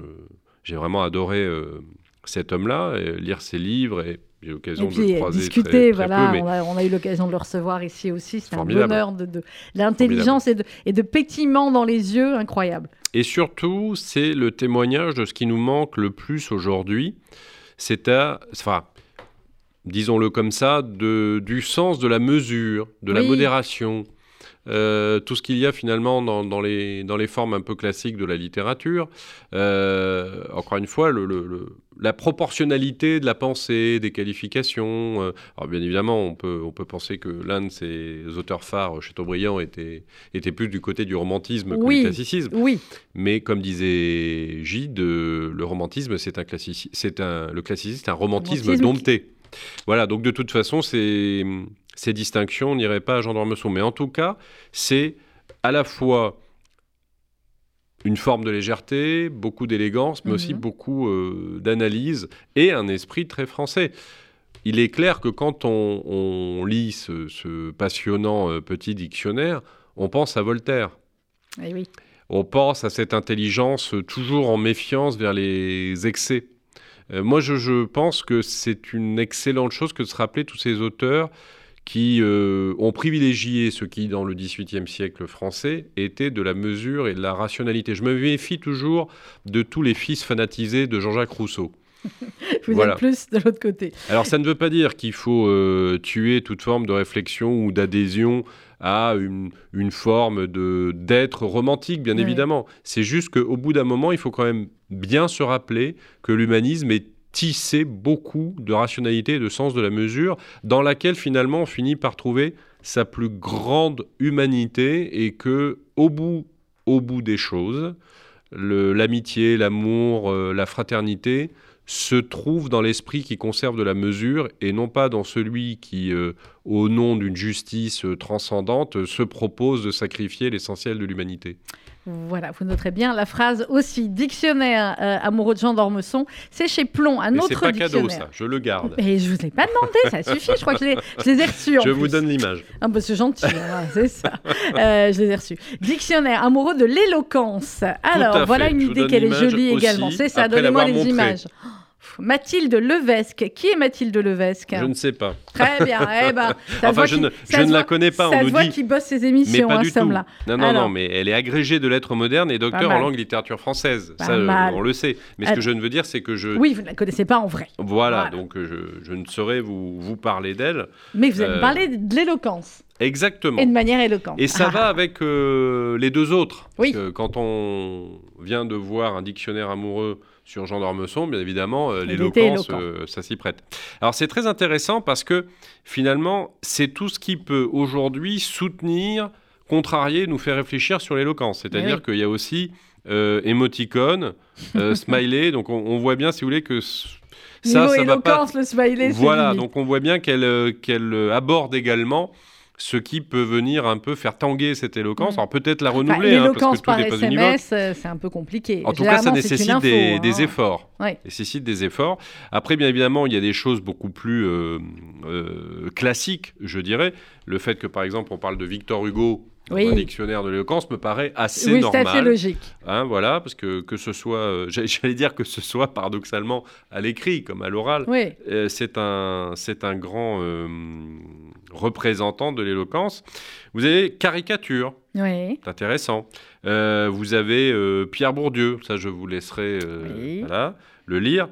j'ai vraiment adoré euh, cet homme-là, et lire ses livres, et j'ai eu l'occasion de le euh, croiser discuter, très, très voilà, peu, on, a, on a eu l'occasion de le recevoir ici aussi. C'est un bonheur de, de l'intelligence et de, et de pétillement dans les yeux, incroyable. Et surtout, c'est le témoignage de ce qui nous manque le plus aujourd'hui. C'est à, enfin, disons-le comme ça, de, du sens de la mesure, de la modération. Euh, tout ce qu'il y a finalement dans, dans les, dans les formes un peu classiques de la littérature. Euh, encore une fois, le, le- le- la proportionnalité de la pensée, des qualifications. euh, alors bien évidemment, on peut, on peut penser que l'un de ses auteurs phares, Chateaubriand, était, était plus du côté du romantisme que Oui. du classicisme. Oui, Mais comme disait Gide, le romantisme, c'est un classici- c'est un, le classicisme, c'est un romantisme, Romantisme dompté. Voilà, donc de toute façon, ces, ces distinctions n'iraient pas à Jean d'Ormesson. Mais en tout cas, c'est à la fois une forme de légèreté, beaucoup d'élégance, mais aussi Mhm. beaucoup euh, d'analyse et un esprit très français. Il est clair que quand on, on lit ce, ce passionnant euh, petit dictionnaire, on pense à Voltaire. eh oui. On pense à cette intelligence toujours en méfiance vers les excès. Euh, moi, je, je pense que c'est une excellente chose que de se rappeler tous ces auteurs qui euh, ont privilégié ce qui, dans le XVIIIe siècle français, était de la mesure et de la rationalité. Je me méfie toujours de tous les fils fanatisés de Jean-Jacques Rousseau. Vous Voilà. êtes plus de l'autre côté. Alors ça ne veut pas dire qu'il faut euh, tuer toute forme de réflexion ou d'adhésion à une, une forme de d'être romantique, bien évidemment. C'est juste qu'au bout d'un moment, il faut quand même bien se rappeler que l'humanisme est tissé beaucoup de rationalité et de sens de la mesure, dans laquelle finalement on finit par trouver sa plus grande humanité et que au bout, au bout des choses, l'amitié, l'amour, euh, la fraternité se trouve dans l'esprit qui conserve de la mesure et non pas dans celui qui, euh, au nom d'une justice euh, transcendante, se propose de sacrifier l'essentiel de l'humanité. Voilà, vous noterez bien la phrase aussi. Dictionnaire euh, amoureux de Jean d'Ormesson, c'est chez Plomb, un Mais autre c'est pas dictionnaire. cadeau ça, je le garde. Mais je vous ai pas demandé, ça suffit, je crois que je les, je les ai reçus. en Je vous donne l'image. Ah bah c'est gentil, hein, c'est ça. Euh, je les ai reçus. Dictionnaire amoureux de l'éloquence. Alors, voilà fait. une idée qu'elle est jolie aussi, également. C'est ça, donnez-moi les images. Mathilde Levesque. Qui est Mathilde Levesque Je ne sais pas. Très bien. Eh ben, Enfin, je ne, je la connais pas, Ça on se nous voit dit. qu'il bosse ses Mais émissions, pas hein, du tout. homme-là. Non, non, Alors. non, mais elle est agrégée de lettres modernes et docteur en langue littérature française. Pas Ça, euh, mal. on le sait. Mais ce que je ne veux dire, c'est que je. Oui, vous ne la connaissez pas en vrai. Voilà, Voilà. donc euh, je, je ne saurais vous, vous parler d'elle. Mais vous Euh, parler de l'éloquence. Exactement. Et de manière éloquente. Et ça va avec euh, les deux autres. Oui. Parce que quand on vient de voir un dictionnaire amoureux sur Jean d'Ormesson, bien évidemment, euh, l'éloquence, euh, ça s'y prête. Alors c'est très intéressant parce que finalement, c'est tout ce qui peut aujourd'hui soutenir, contrarier, nous faire réfléchir sur l'éloquence. C'est-à-dire oui. qu'il y a aussi euh, émoticône, euh, smiley, donc on, on voit bien, si vous voulez, que ça, Niveau ça va pas éloquence, le smiley, c'est voilà, donc on voit bien qu'elle aborde également ce qui peut venir un peu faire tanguer cette éloquence. Mm. Alors peut-être la Enfin, renouveler, hein, parce L'éloquence que tout par n'est pas univoque. SMS, euh, c'est un peu compliqué. En tout cas, ça nécessite info, des, hein. des efforts. Ouais. Nécessite des efforts. Après, bien évidemment, il y a des choses beaucoup plus euh, euh, classiques, je dirais. Le fait que, par exemple, on parle de Victor Hugo dans Oui. un dictionnaire de l'éloquence me paraît assez Oui, c'est normal. assez logique. Hein, voilà, parce que que ce soit, euh, j'allais dire que ce soit paradoxalement à l'écrit comme à l'oral, Oui. euh, c'est un, c'est un grand euh, représentant de l'éloquence. Vous avez caricature, Oui. c'est intéressant. Vous avez Pierre Bourdieu, ça je vous laisserai Oui. voilà, le lire.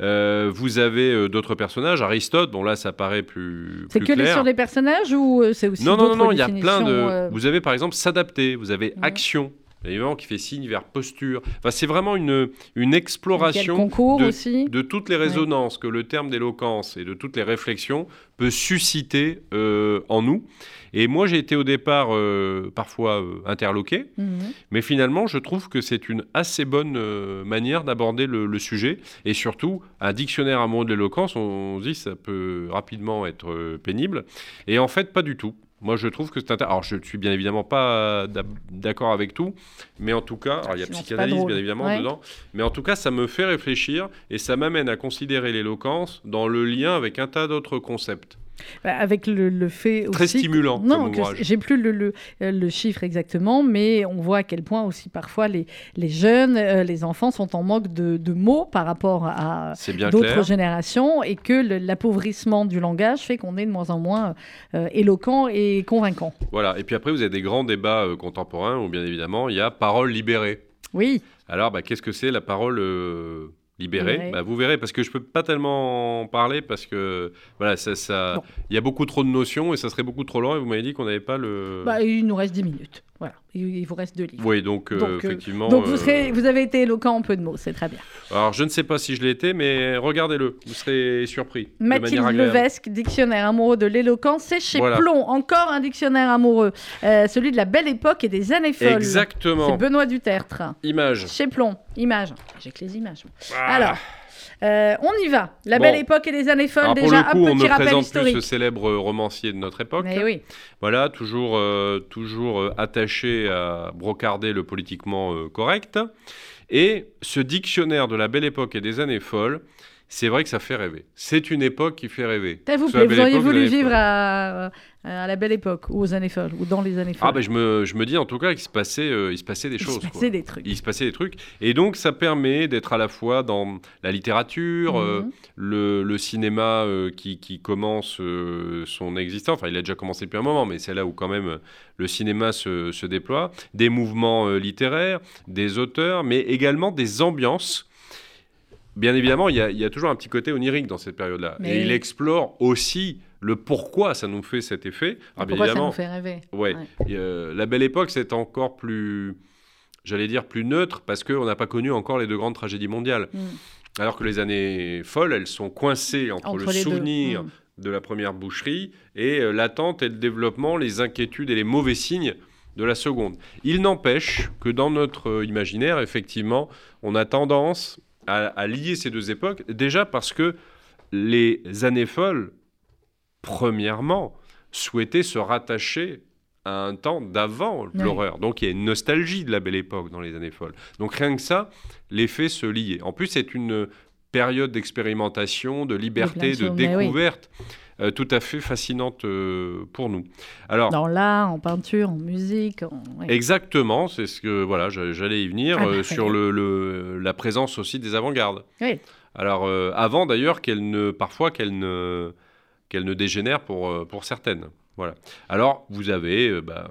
Euh, vous avez euh, d'autres personnages, Aristote, bon là ça paraît plus, C'est que les clair. sur des personnages ou euh, c'est aussi Non, non, non, non, il y a plein de. Vous avez par exemple s'adapter, vous avez Mhm. action, évidemment qui fait signe vers posture. Enfin, c'est vraiment une, une exploration concours de, aussi. de toutes les résonances que le terme d'éloquence et de toutes les réflexions peut susciter en nous. Et moi, j'ai été au départ euh, parfois euh, interloqué, Mhm. mais finalement, je trouve que c'est une assez bonne euh, manière d'aborder le, le sujet. Et surtout, un dictionnaire amoureux de l'éloquence, on, on se dit ça peut rapidement être pénible. Et en fait, pas du tout. Moi, je trouve que c'est intéressant. Alors, je ne suis bien évidemment pas d'a- d'accord avec tout, mais en tout cas, alors, il y a Sinon, psychanalyse, bien évidemment, Ouais. dedans, mais en tout cas, ça me fait réfléchir et ça m'amène à considérer l'éloquence dans le lien avec un tas d'autres concepts. Bah, avec le, le fait Très aussi. stimulant Non, comme que ouvrage. j'ai plus le, le, le chiffre exactement, mais on voit à quel point aussi parfois les, les jeunes, euh, les enfants sont en manque de, de mots par rapport à d'autres générations et que l'appauvrissement du langage fait qu'on est de moins en moins euh, éloquent et convaincant. Voilà. Et puis après, vous avez des grands débats euh, contemporains où, bien évidemment, il y a parole libérée. Oui, Alors, bah, qu'est-ce que c'est la parole Libérée. Bah, Vous verrez, parce que je peux pas tellement en parler, parce que voilà, ça, ça- il y a beaucoup trop de notions et ça serait beaucoup trop long. Et vous m'avez dit qu'on n'avait pas le. bah, il nous reste 10 minutes. Voilà, il, vous reste deux livres. oui, donc, euh, Donc, euh, effectivement. Donc vous, euh, serez, vous avez été éloquent en peu de mots, c'est très bien. Alors, je ne sais pas si je l'ai été, mais regardez-le, vous serez surpris. de Mathilde. Levesque, dictionnaire amoureux de l'éloquence, c'est chez Voilà. Plomb, encore un dictionnaire amoureux, Euh, celui de la belle époque et des années folles. C'est Exactement. Benoît Dutertre. Image. Chez Plomb, images. J'ai que les images. Ah. Alors, euh, on y va. La Bon. belle époque et des années folles, Alors, pour déjà le coup, un on ne petit rappel présente plus ce célèbre romancier de notre époque. Mais oui, Voilà, toujours, euh, toujours euh, attaché à brocarder le politiquement correct. Et ce dictionnaire de la belle époque et des années folles, c'est vrai que ça fait rêver. C'est une époque qui fait rêver. vous plaît, vous auriez voulu vivre à, à la belle époque ou aux années folles ou dans les années folles. Ah ben je me, je me dis en tout cas qu'il se passait, euh, il se passait des Il se choses. passait quoi. des trucs. Il se passait des trucs. Et donc, ça permet d'être à la fois dans la littérature, euh, Mhm. le, le cinéma euh, qui, qui commence son existence. Enfin, il a déjà commencé depuis un moment, mais c'est là où quand même le cinéma se, se déploie. Des mouvements littéraires, des auteurs, mais également des ambiances. Bien évidemment, il y, a, il y a toujours un petit côté onirique dans cette période-là. Mais Et il explore aussi le pourquoi ça nous fait cet effet. Bien Pourquoi ça nous fait rêver Ouais. Ouais. Et, euh, la belle époque, c'est encore plus, j'allais dire, plus neutre parce qu'on n'a pas connu encore les deux grandes tragédies mondiales. Mm. Alors que les années folles, elles sont coincées entre, Entre le souvenir Mm. de la première boucherie et euh, l'attente et le développement, les inquiétudes et les mauvais signes de la seconde. Il n'empêche que dans notre imaginaire, effectivement, on a tendance à, à lier ces deux époques, déjà parce que les années folles, premièrement, souhaitaient se rattacher à un temps d'avant Oui. l'horreur. Donc il y a une nostalgie de la belle époque dans les années folles. Donc rien que ça, les faits se liaient. En plus, c'est une période d'expérimentation, de liberté, de oui. Euh, tout à fait fascinante euh, pour nous. Alors, Dans l'art, en peinture, en musique. en- exactement, c'est ce que voilà, j'a- j'allais y venir Ah bah, euh, sur le, le- la présence aussi des avant-gardes. Oui. Alors, avant d'ailleurs qu'elle ne, parfois qu'elle ne, qu'elle ne dégénère pour, pour certaines. Voilà. Alors, vous avez, bah,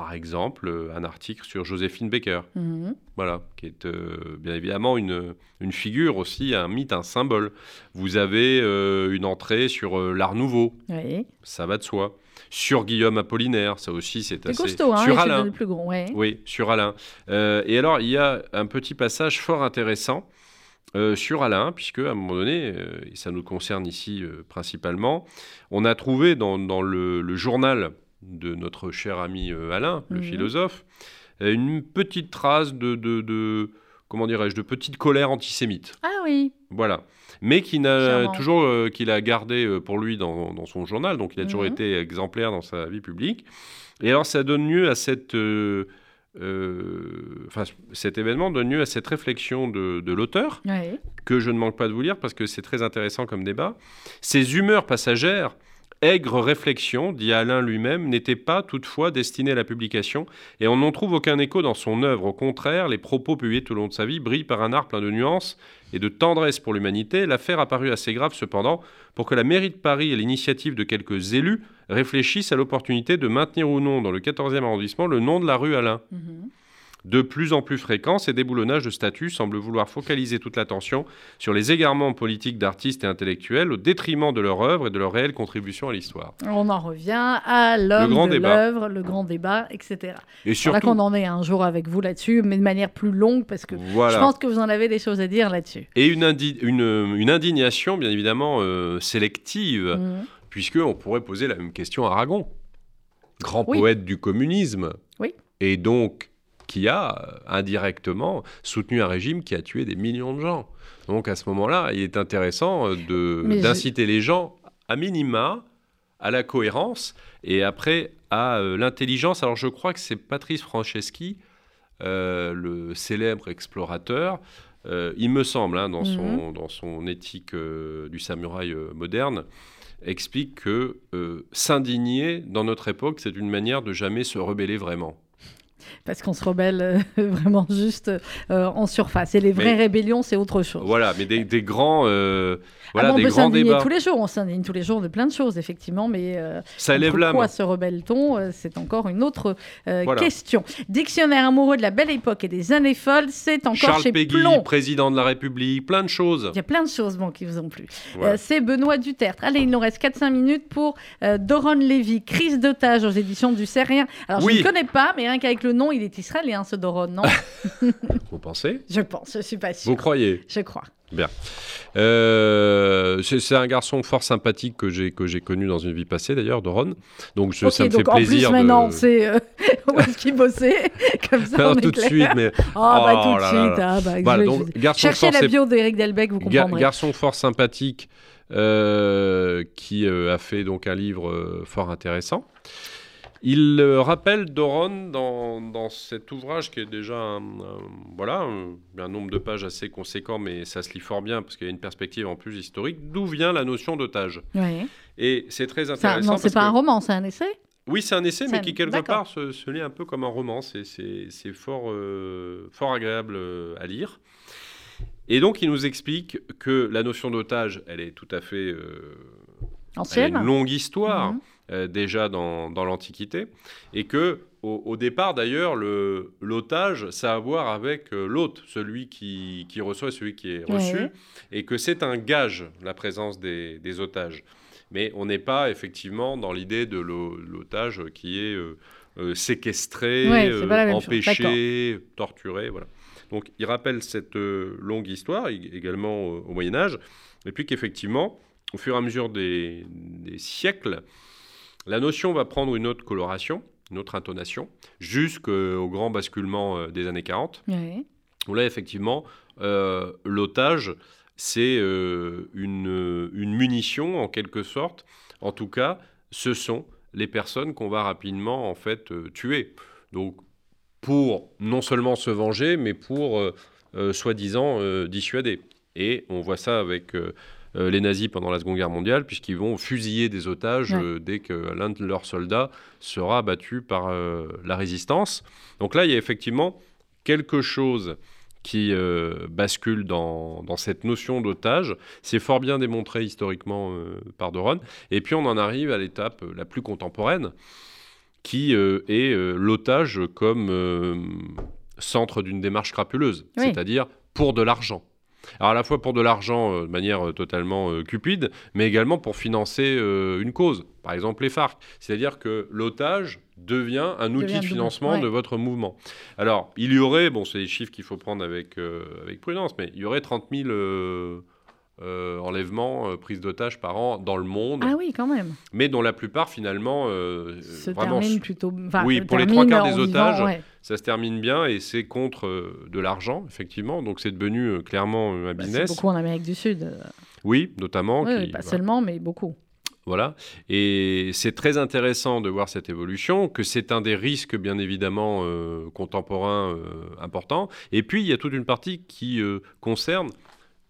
par exemple, euh, un article sur Joséphine Baker, Mhm. voilà, qui est euh, bien évidemment une, une figure aussi, un mythe, un symbole. Vous avez euh, une entrée sur euh, l'Art Nouveau, Oui. ça va de soi. Sur Guillaume Apollinaire, ça aussi c'est C'est assez. costaud, hein, sur c'est Alain. le plus gros. Ouais. Oui, sur Alain. Et alors, il y a un petit passage fort intéressant euh, sur Alain, puisque à un moment donné, euh, et ça nous concerne ici euh, principalement, on a trouvé dans, dans le, le journal de notre cher ami euh, Alain, le Mhm. philosophe, euh, une petite trace de, de, de- comment dirais-je, de petite colère antisémite. Ah oui. Voilà. Mais qui n'a toujours euh, qu'il a gardé euh, pour lui dans, dans son journal, donc il a toujours Mhm. été exemplaire dans sa vie publique. Et alors ça donne lieu à cette, euh, enfin cet événement donne lieu à cette réflexion de, de l'auteur que je ne manque pas de vous lire parce que c'est très intéressant comme débat. Ces humeurs passagères, aigres réflexions, dit Alain lui-même, n'étaient pas toutefois destinées à la publication et on n'en trouve aucun écho dans son œuvre. Au contraire, les propos publiés tout au long de sa vie brillent par un art plein de nuances et de tendresse pour l'humanité. L'affaire a paru assez grave cependant pour que la mairie de Paris et l'initiative de quelques élus réfléchissent à l'opportunité de maintenir ou non dans le 14e arrondissement le nom de la rue Alain. Mhm. De plus en plus fréquents, ces déboulonnages de statuts semblent vouloir focaliser toute l'attention sur les égarements politiques d'artistes et intellectuels au détriment de leur œuvre et de leur réelle contribution à l'histoire. On en revient à l'homme de l'œuvre, le grand débat, etc. Et surtout, qu'on en ait un jour avec vous là-dessus, mais de manière plus longue, parce que voilà. je pense que vous en avez des choses à dire là-dessus. Et une, indi- une, une indignation, bien évidemment, euh, sélective, Mhm. puisqu'on pourrait poser la même question à Aragon, grand Oui. poète du communisme, Oui. et donc qui a euh, indirectement soutenu un régime qui a tué des millions de gens. Donc à ce moment-là, il est intéressant euh, je- d'inciter les gens, à minima, à la cohérence et après à euh, l'intelligence. Alors je crois que c'est Patrice Franceschi, euh, le célèbre explorateur, euh, il me semble, hein, dans, son, dans son éthique du samouraï moderne, explique que s'indigner dans notre époque, c'est une manière de jamais se rebeller vraiment. Parce qu'on se rebelle euh, vraiment juste euh, en surface. Et les vraies Mais- rébellions, c'est autre chose. Voilà, mais des, des grands, euh, Ah voilà, on des peut grands s'indigner débats. tous les jours, on s'indigne tous les jours de plein de choses, effectivement, mais Ça élève contre l'âme. quoi se rebelle-t-on C'est encore une autre Voilà. question. Dictionnaire amoureux de la belle époque et des années folles, c'est encore Charles chez Péguy, Plomb. président de la République, plein de choses. Il y a plein de choses bon, qui vous ont plu. Voilà. Euh, c'est Benoît Dutertre. Allez, il nous reste 4-5 minutes pour euh, Doron Lévy, Crise d'otage aux éditions du Sérien. Alors, Oui. je ne connais pas, mais rien qu'avec le nom, il est israélien, ce Doron, non Vous pensez? Je pense, je suis pas sûre. Vous croyez? Je crois. Euh, c'est un garçon fort sympathique que j'ai que j'ai connu dans une vie passée d'ailleurs, Doron. Donc je- Ok, ça me donc fait en plaisir plus, maintenant, de. c'est euh, où est-ce qu'il bossait? Comme ça, Non, on est tout de suite, mais Ah, bah Oh tout de suite. Ah, bah, voilà. Donc Cherchez fort, la bio d'Éric Delbecq, vous comprendrez. garçon fort sympathique euh, qui euh, a fait donc un livre euh, fort intéressant. Il euh, rappelle Doron dans, dans cet ouvrage qui est déjà un, un- voilà, un, un nombre de pages assez conséquent, mais ça se lit fort bien parce qu'il y a une perspective en plus historique, d'où vient la notion d'otage. Et c'est très Ça- intéressant. non, c'est pas que- un roman, c'est un essai oui, c'est un essai, mais un- qui quelque part se, se lit un peu comme un roman. C'est- C'est c'est fort, euh, fort agréable euh, à lire. Et donc, il nous explique que la notion d'otage, elle est tout à fait... euh, elle a ancienne. une longue histoire, Mhm. Euh, déjà dans, dans l'Antiquité. Et que, au, au départ, d'ailleurs, le- l'otage, ça a à voir avec euh, l'hôte, celui qui, qui reçoit celui qui est reçu. Ouais. Et que c'est un gage, la présence des, des otages. Mais on n'est pas effectivement dans l'idée de l'o- l'otage qui est euh, euh, séquestré, Ouais, empêché, torturé. Voilà. Donc il rappelle cette longue histoire ég- également au Moyen Âge, et puis qu'effectivement, au fur et à mesure des, des siècles, la notion va prendre une autre coloration, une autre intonation, jusqu'au grand basculement euh, des années 40 Ouais. où là, effectivement, euh, l'otage, c'est euh, une, une munition, en quelque sorte. En tout cas, ce sont les personnes qu'on va rapidement, en fait, euh, tuer. Donc, pour non seulement se venger, mais pour, soi-disant, dissuader. Et on voit ça avec les nazis pendant la Seconde Guerre mondiale, puisqu'ils vont fusiller des otages Ouais. euh, dès que l'un de leurs soldats sera abattu par euh, la résistance. Donc là, il y a effectivement quelque chose qui euh, bascule dans, dans cette notion d'otage. C'est fort bien démontré historiquement euh, par Doron. Et puis on en arrive à l'étape euh, la plus contemporaine, qui euh, est euh, l'otage comme euh, centre d'une démarche crapuleuse, Oui. c'est-à-dire pour de l'argent. Alors à la fois pour de l'argent euh, de manière euh, totalement euh, cupide, mais également pour financer euh, une cause, par exemple les FARC. C'est-à-dire que l'otage devient un outil Devient de financement ouais. de votre mouvement. Alors, il y aurait, bon, c'est des chiffres qu'il faut prendre avec, avec prudence, mais il y aurait 30 000 euh, enlèvements, euh, prises d'otages par an dans le monde, Ah oui, quand même. mais dont la plupart, finalement, euh, Se vraiment, termine plutôt. enfin, Oui, pour les trois quarts des vivant, otages, ouais. ça se termine bien et c'est contre euh, de l'argent, effectivement. Donc, c'est devenu euh, clairement un Bah, c'est business. beaucoup en Amérique du Sud. Oui, notamment. oui, qui- oui, pas seulement, mais beaucoup. Voilà. Et c'est très intéressant de voir cette évolution, que c'est un des risques, bien évidemment, euh, contemporains euh, importants. Et puis, il y a toute une partie qui euh, concerne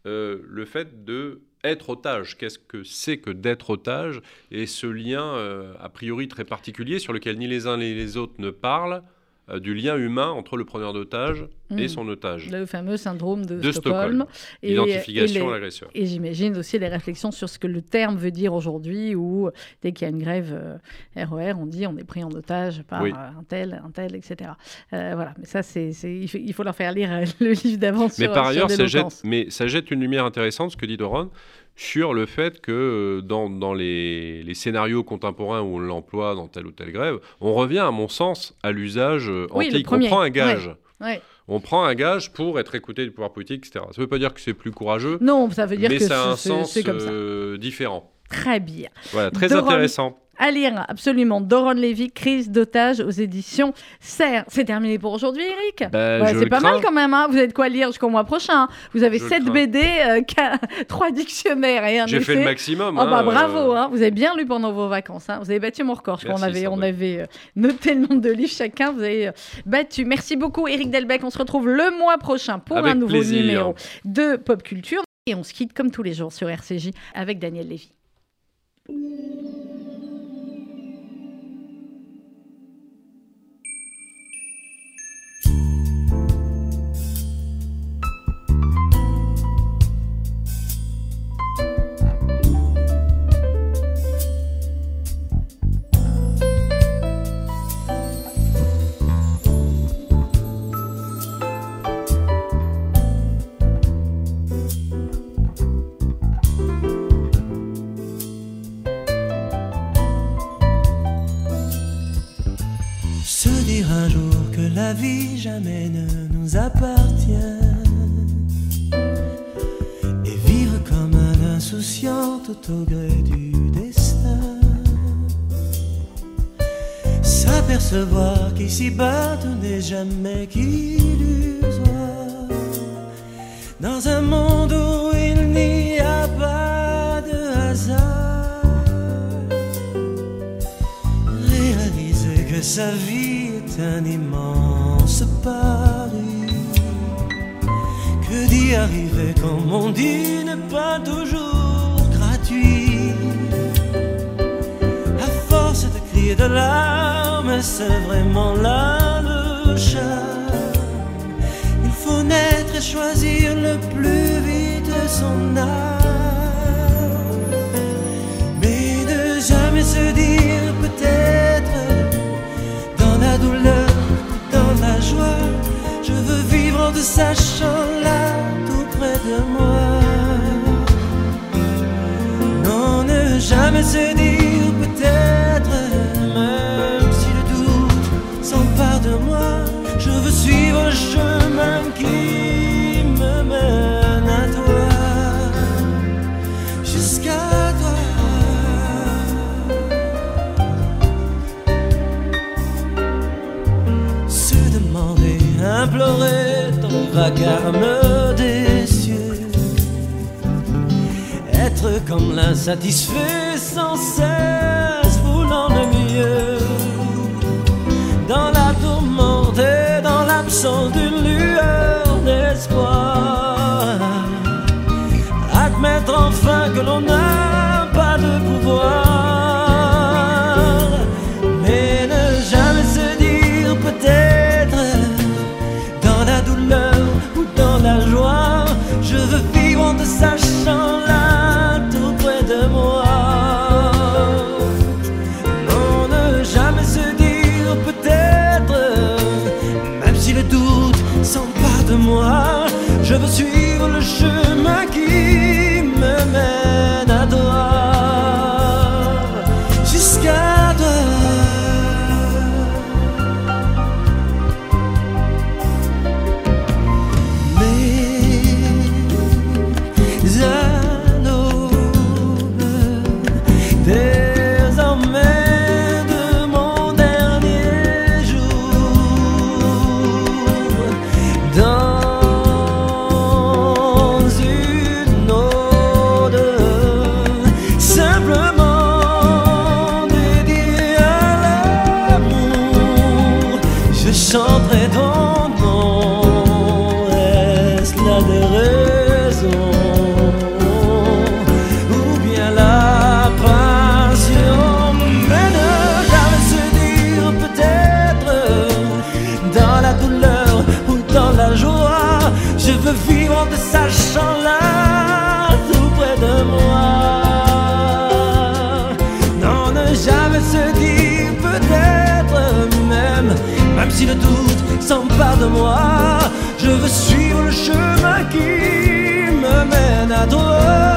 euh, le fait de être otage. Qu'est-ce que c'est que d'être otage Et ce lien, euh, a priori, très particulier, sur lequel ni les uns ni les autres ne parlent, euh, du lien humain entre le preneur d'otage et Mm. son otage. Le fameux syndrome de, De Stockholm. Stockholm. Et- Identification et à l'agresseur. Et j'imagine aussi les réflexions sur ce que le terme veut dire aujourd'hui, où dès qu'il y a une grève euh, RER, on dit on est pris en otage par Oui. euh, un tel, un tel, etc. Euh, voilà, mais ça, c'est, il, faut, leur faire lire euh, le livre d'avant Mais sur par ailleurs, ça jette, l'éloquence. mais ça jette une lumière intéressante, ce que dit Doron, sur le fait que dans, dans les, les scénarios contemporains où on l'emploie dans telle ou telle grève, on revient, à mon sens, à l'usage Oui, antique. premier, On prend un gage. Ouais. On prend un gage pour être écouté du pouvoir politique, etc. Ça ne veut pas dire que c'est plus courageux, Non, ça veut dire mais que ça a un c'est, sens c'est comme ça. euh, différent. Très bien. Voilà, très intéressant. À lire absolument. Doron Levy, Crise d'otage aux éditions Serre. C'est terminé pour aujourd'hui, Eric Bah, Ouais, C'est pas crains. mal quand même. Hein vous avez de quoi lire jusqu'au mois prochain. hein. Vous avez Je le 7 crains. BD, 3 dictionnaires et un J'ai fait le maximum. Oh bah hein, bravo, euh, hein. vous avez bien lu pendant vos vacances. Vous avez battu mon record. Je crois qu'on Merci, avait, on avait euh, noté le nombre de livres chacun. Vous avez euh, battu. Merci beaucoup, Eric Delbecq. On se retrouve le mois prochain pour Avec un nouveau plaisir. numéro de Pop Culture. Et on se quitte comme tous les jours sur RCJ avec Daniel Lévy. La vie jamais ne nous appartient. Et vivre comme un insouciant tout au gré du destin. S'apercevoir qu'ici-bas tout n'est jamais qu'illusoire. Dans un monde où il n'y a pas de hasard. Réaliser que sa vie est un immense pari Que d'y arriver comme on dit n'est pas toujours gratuit. À force de crier de larmes, c'est vraiment là le charme. Il faut naître et choisir le plus vite son âme sachant là tout près de moi. Non, ne jamais se dire vacarme des cieux. Être comme l'insatisfait sans cesse voulant le mieux. Dans la tourmente et dans l'absence d'une lueur d'espoir admettre enfin que l'on n'a pas de pouvoir, je veux suivre le chemin qui me mène à toi.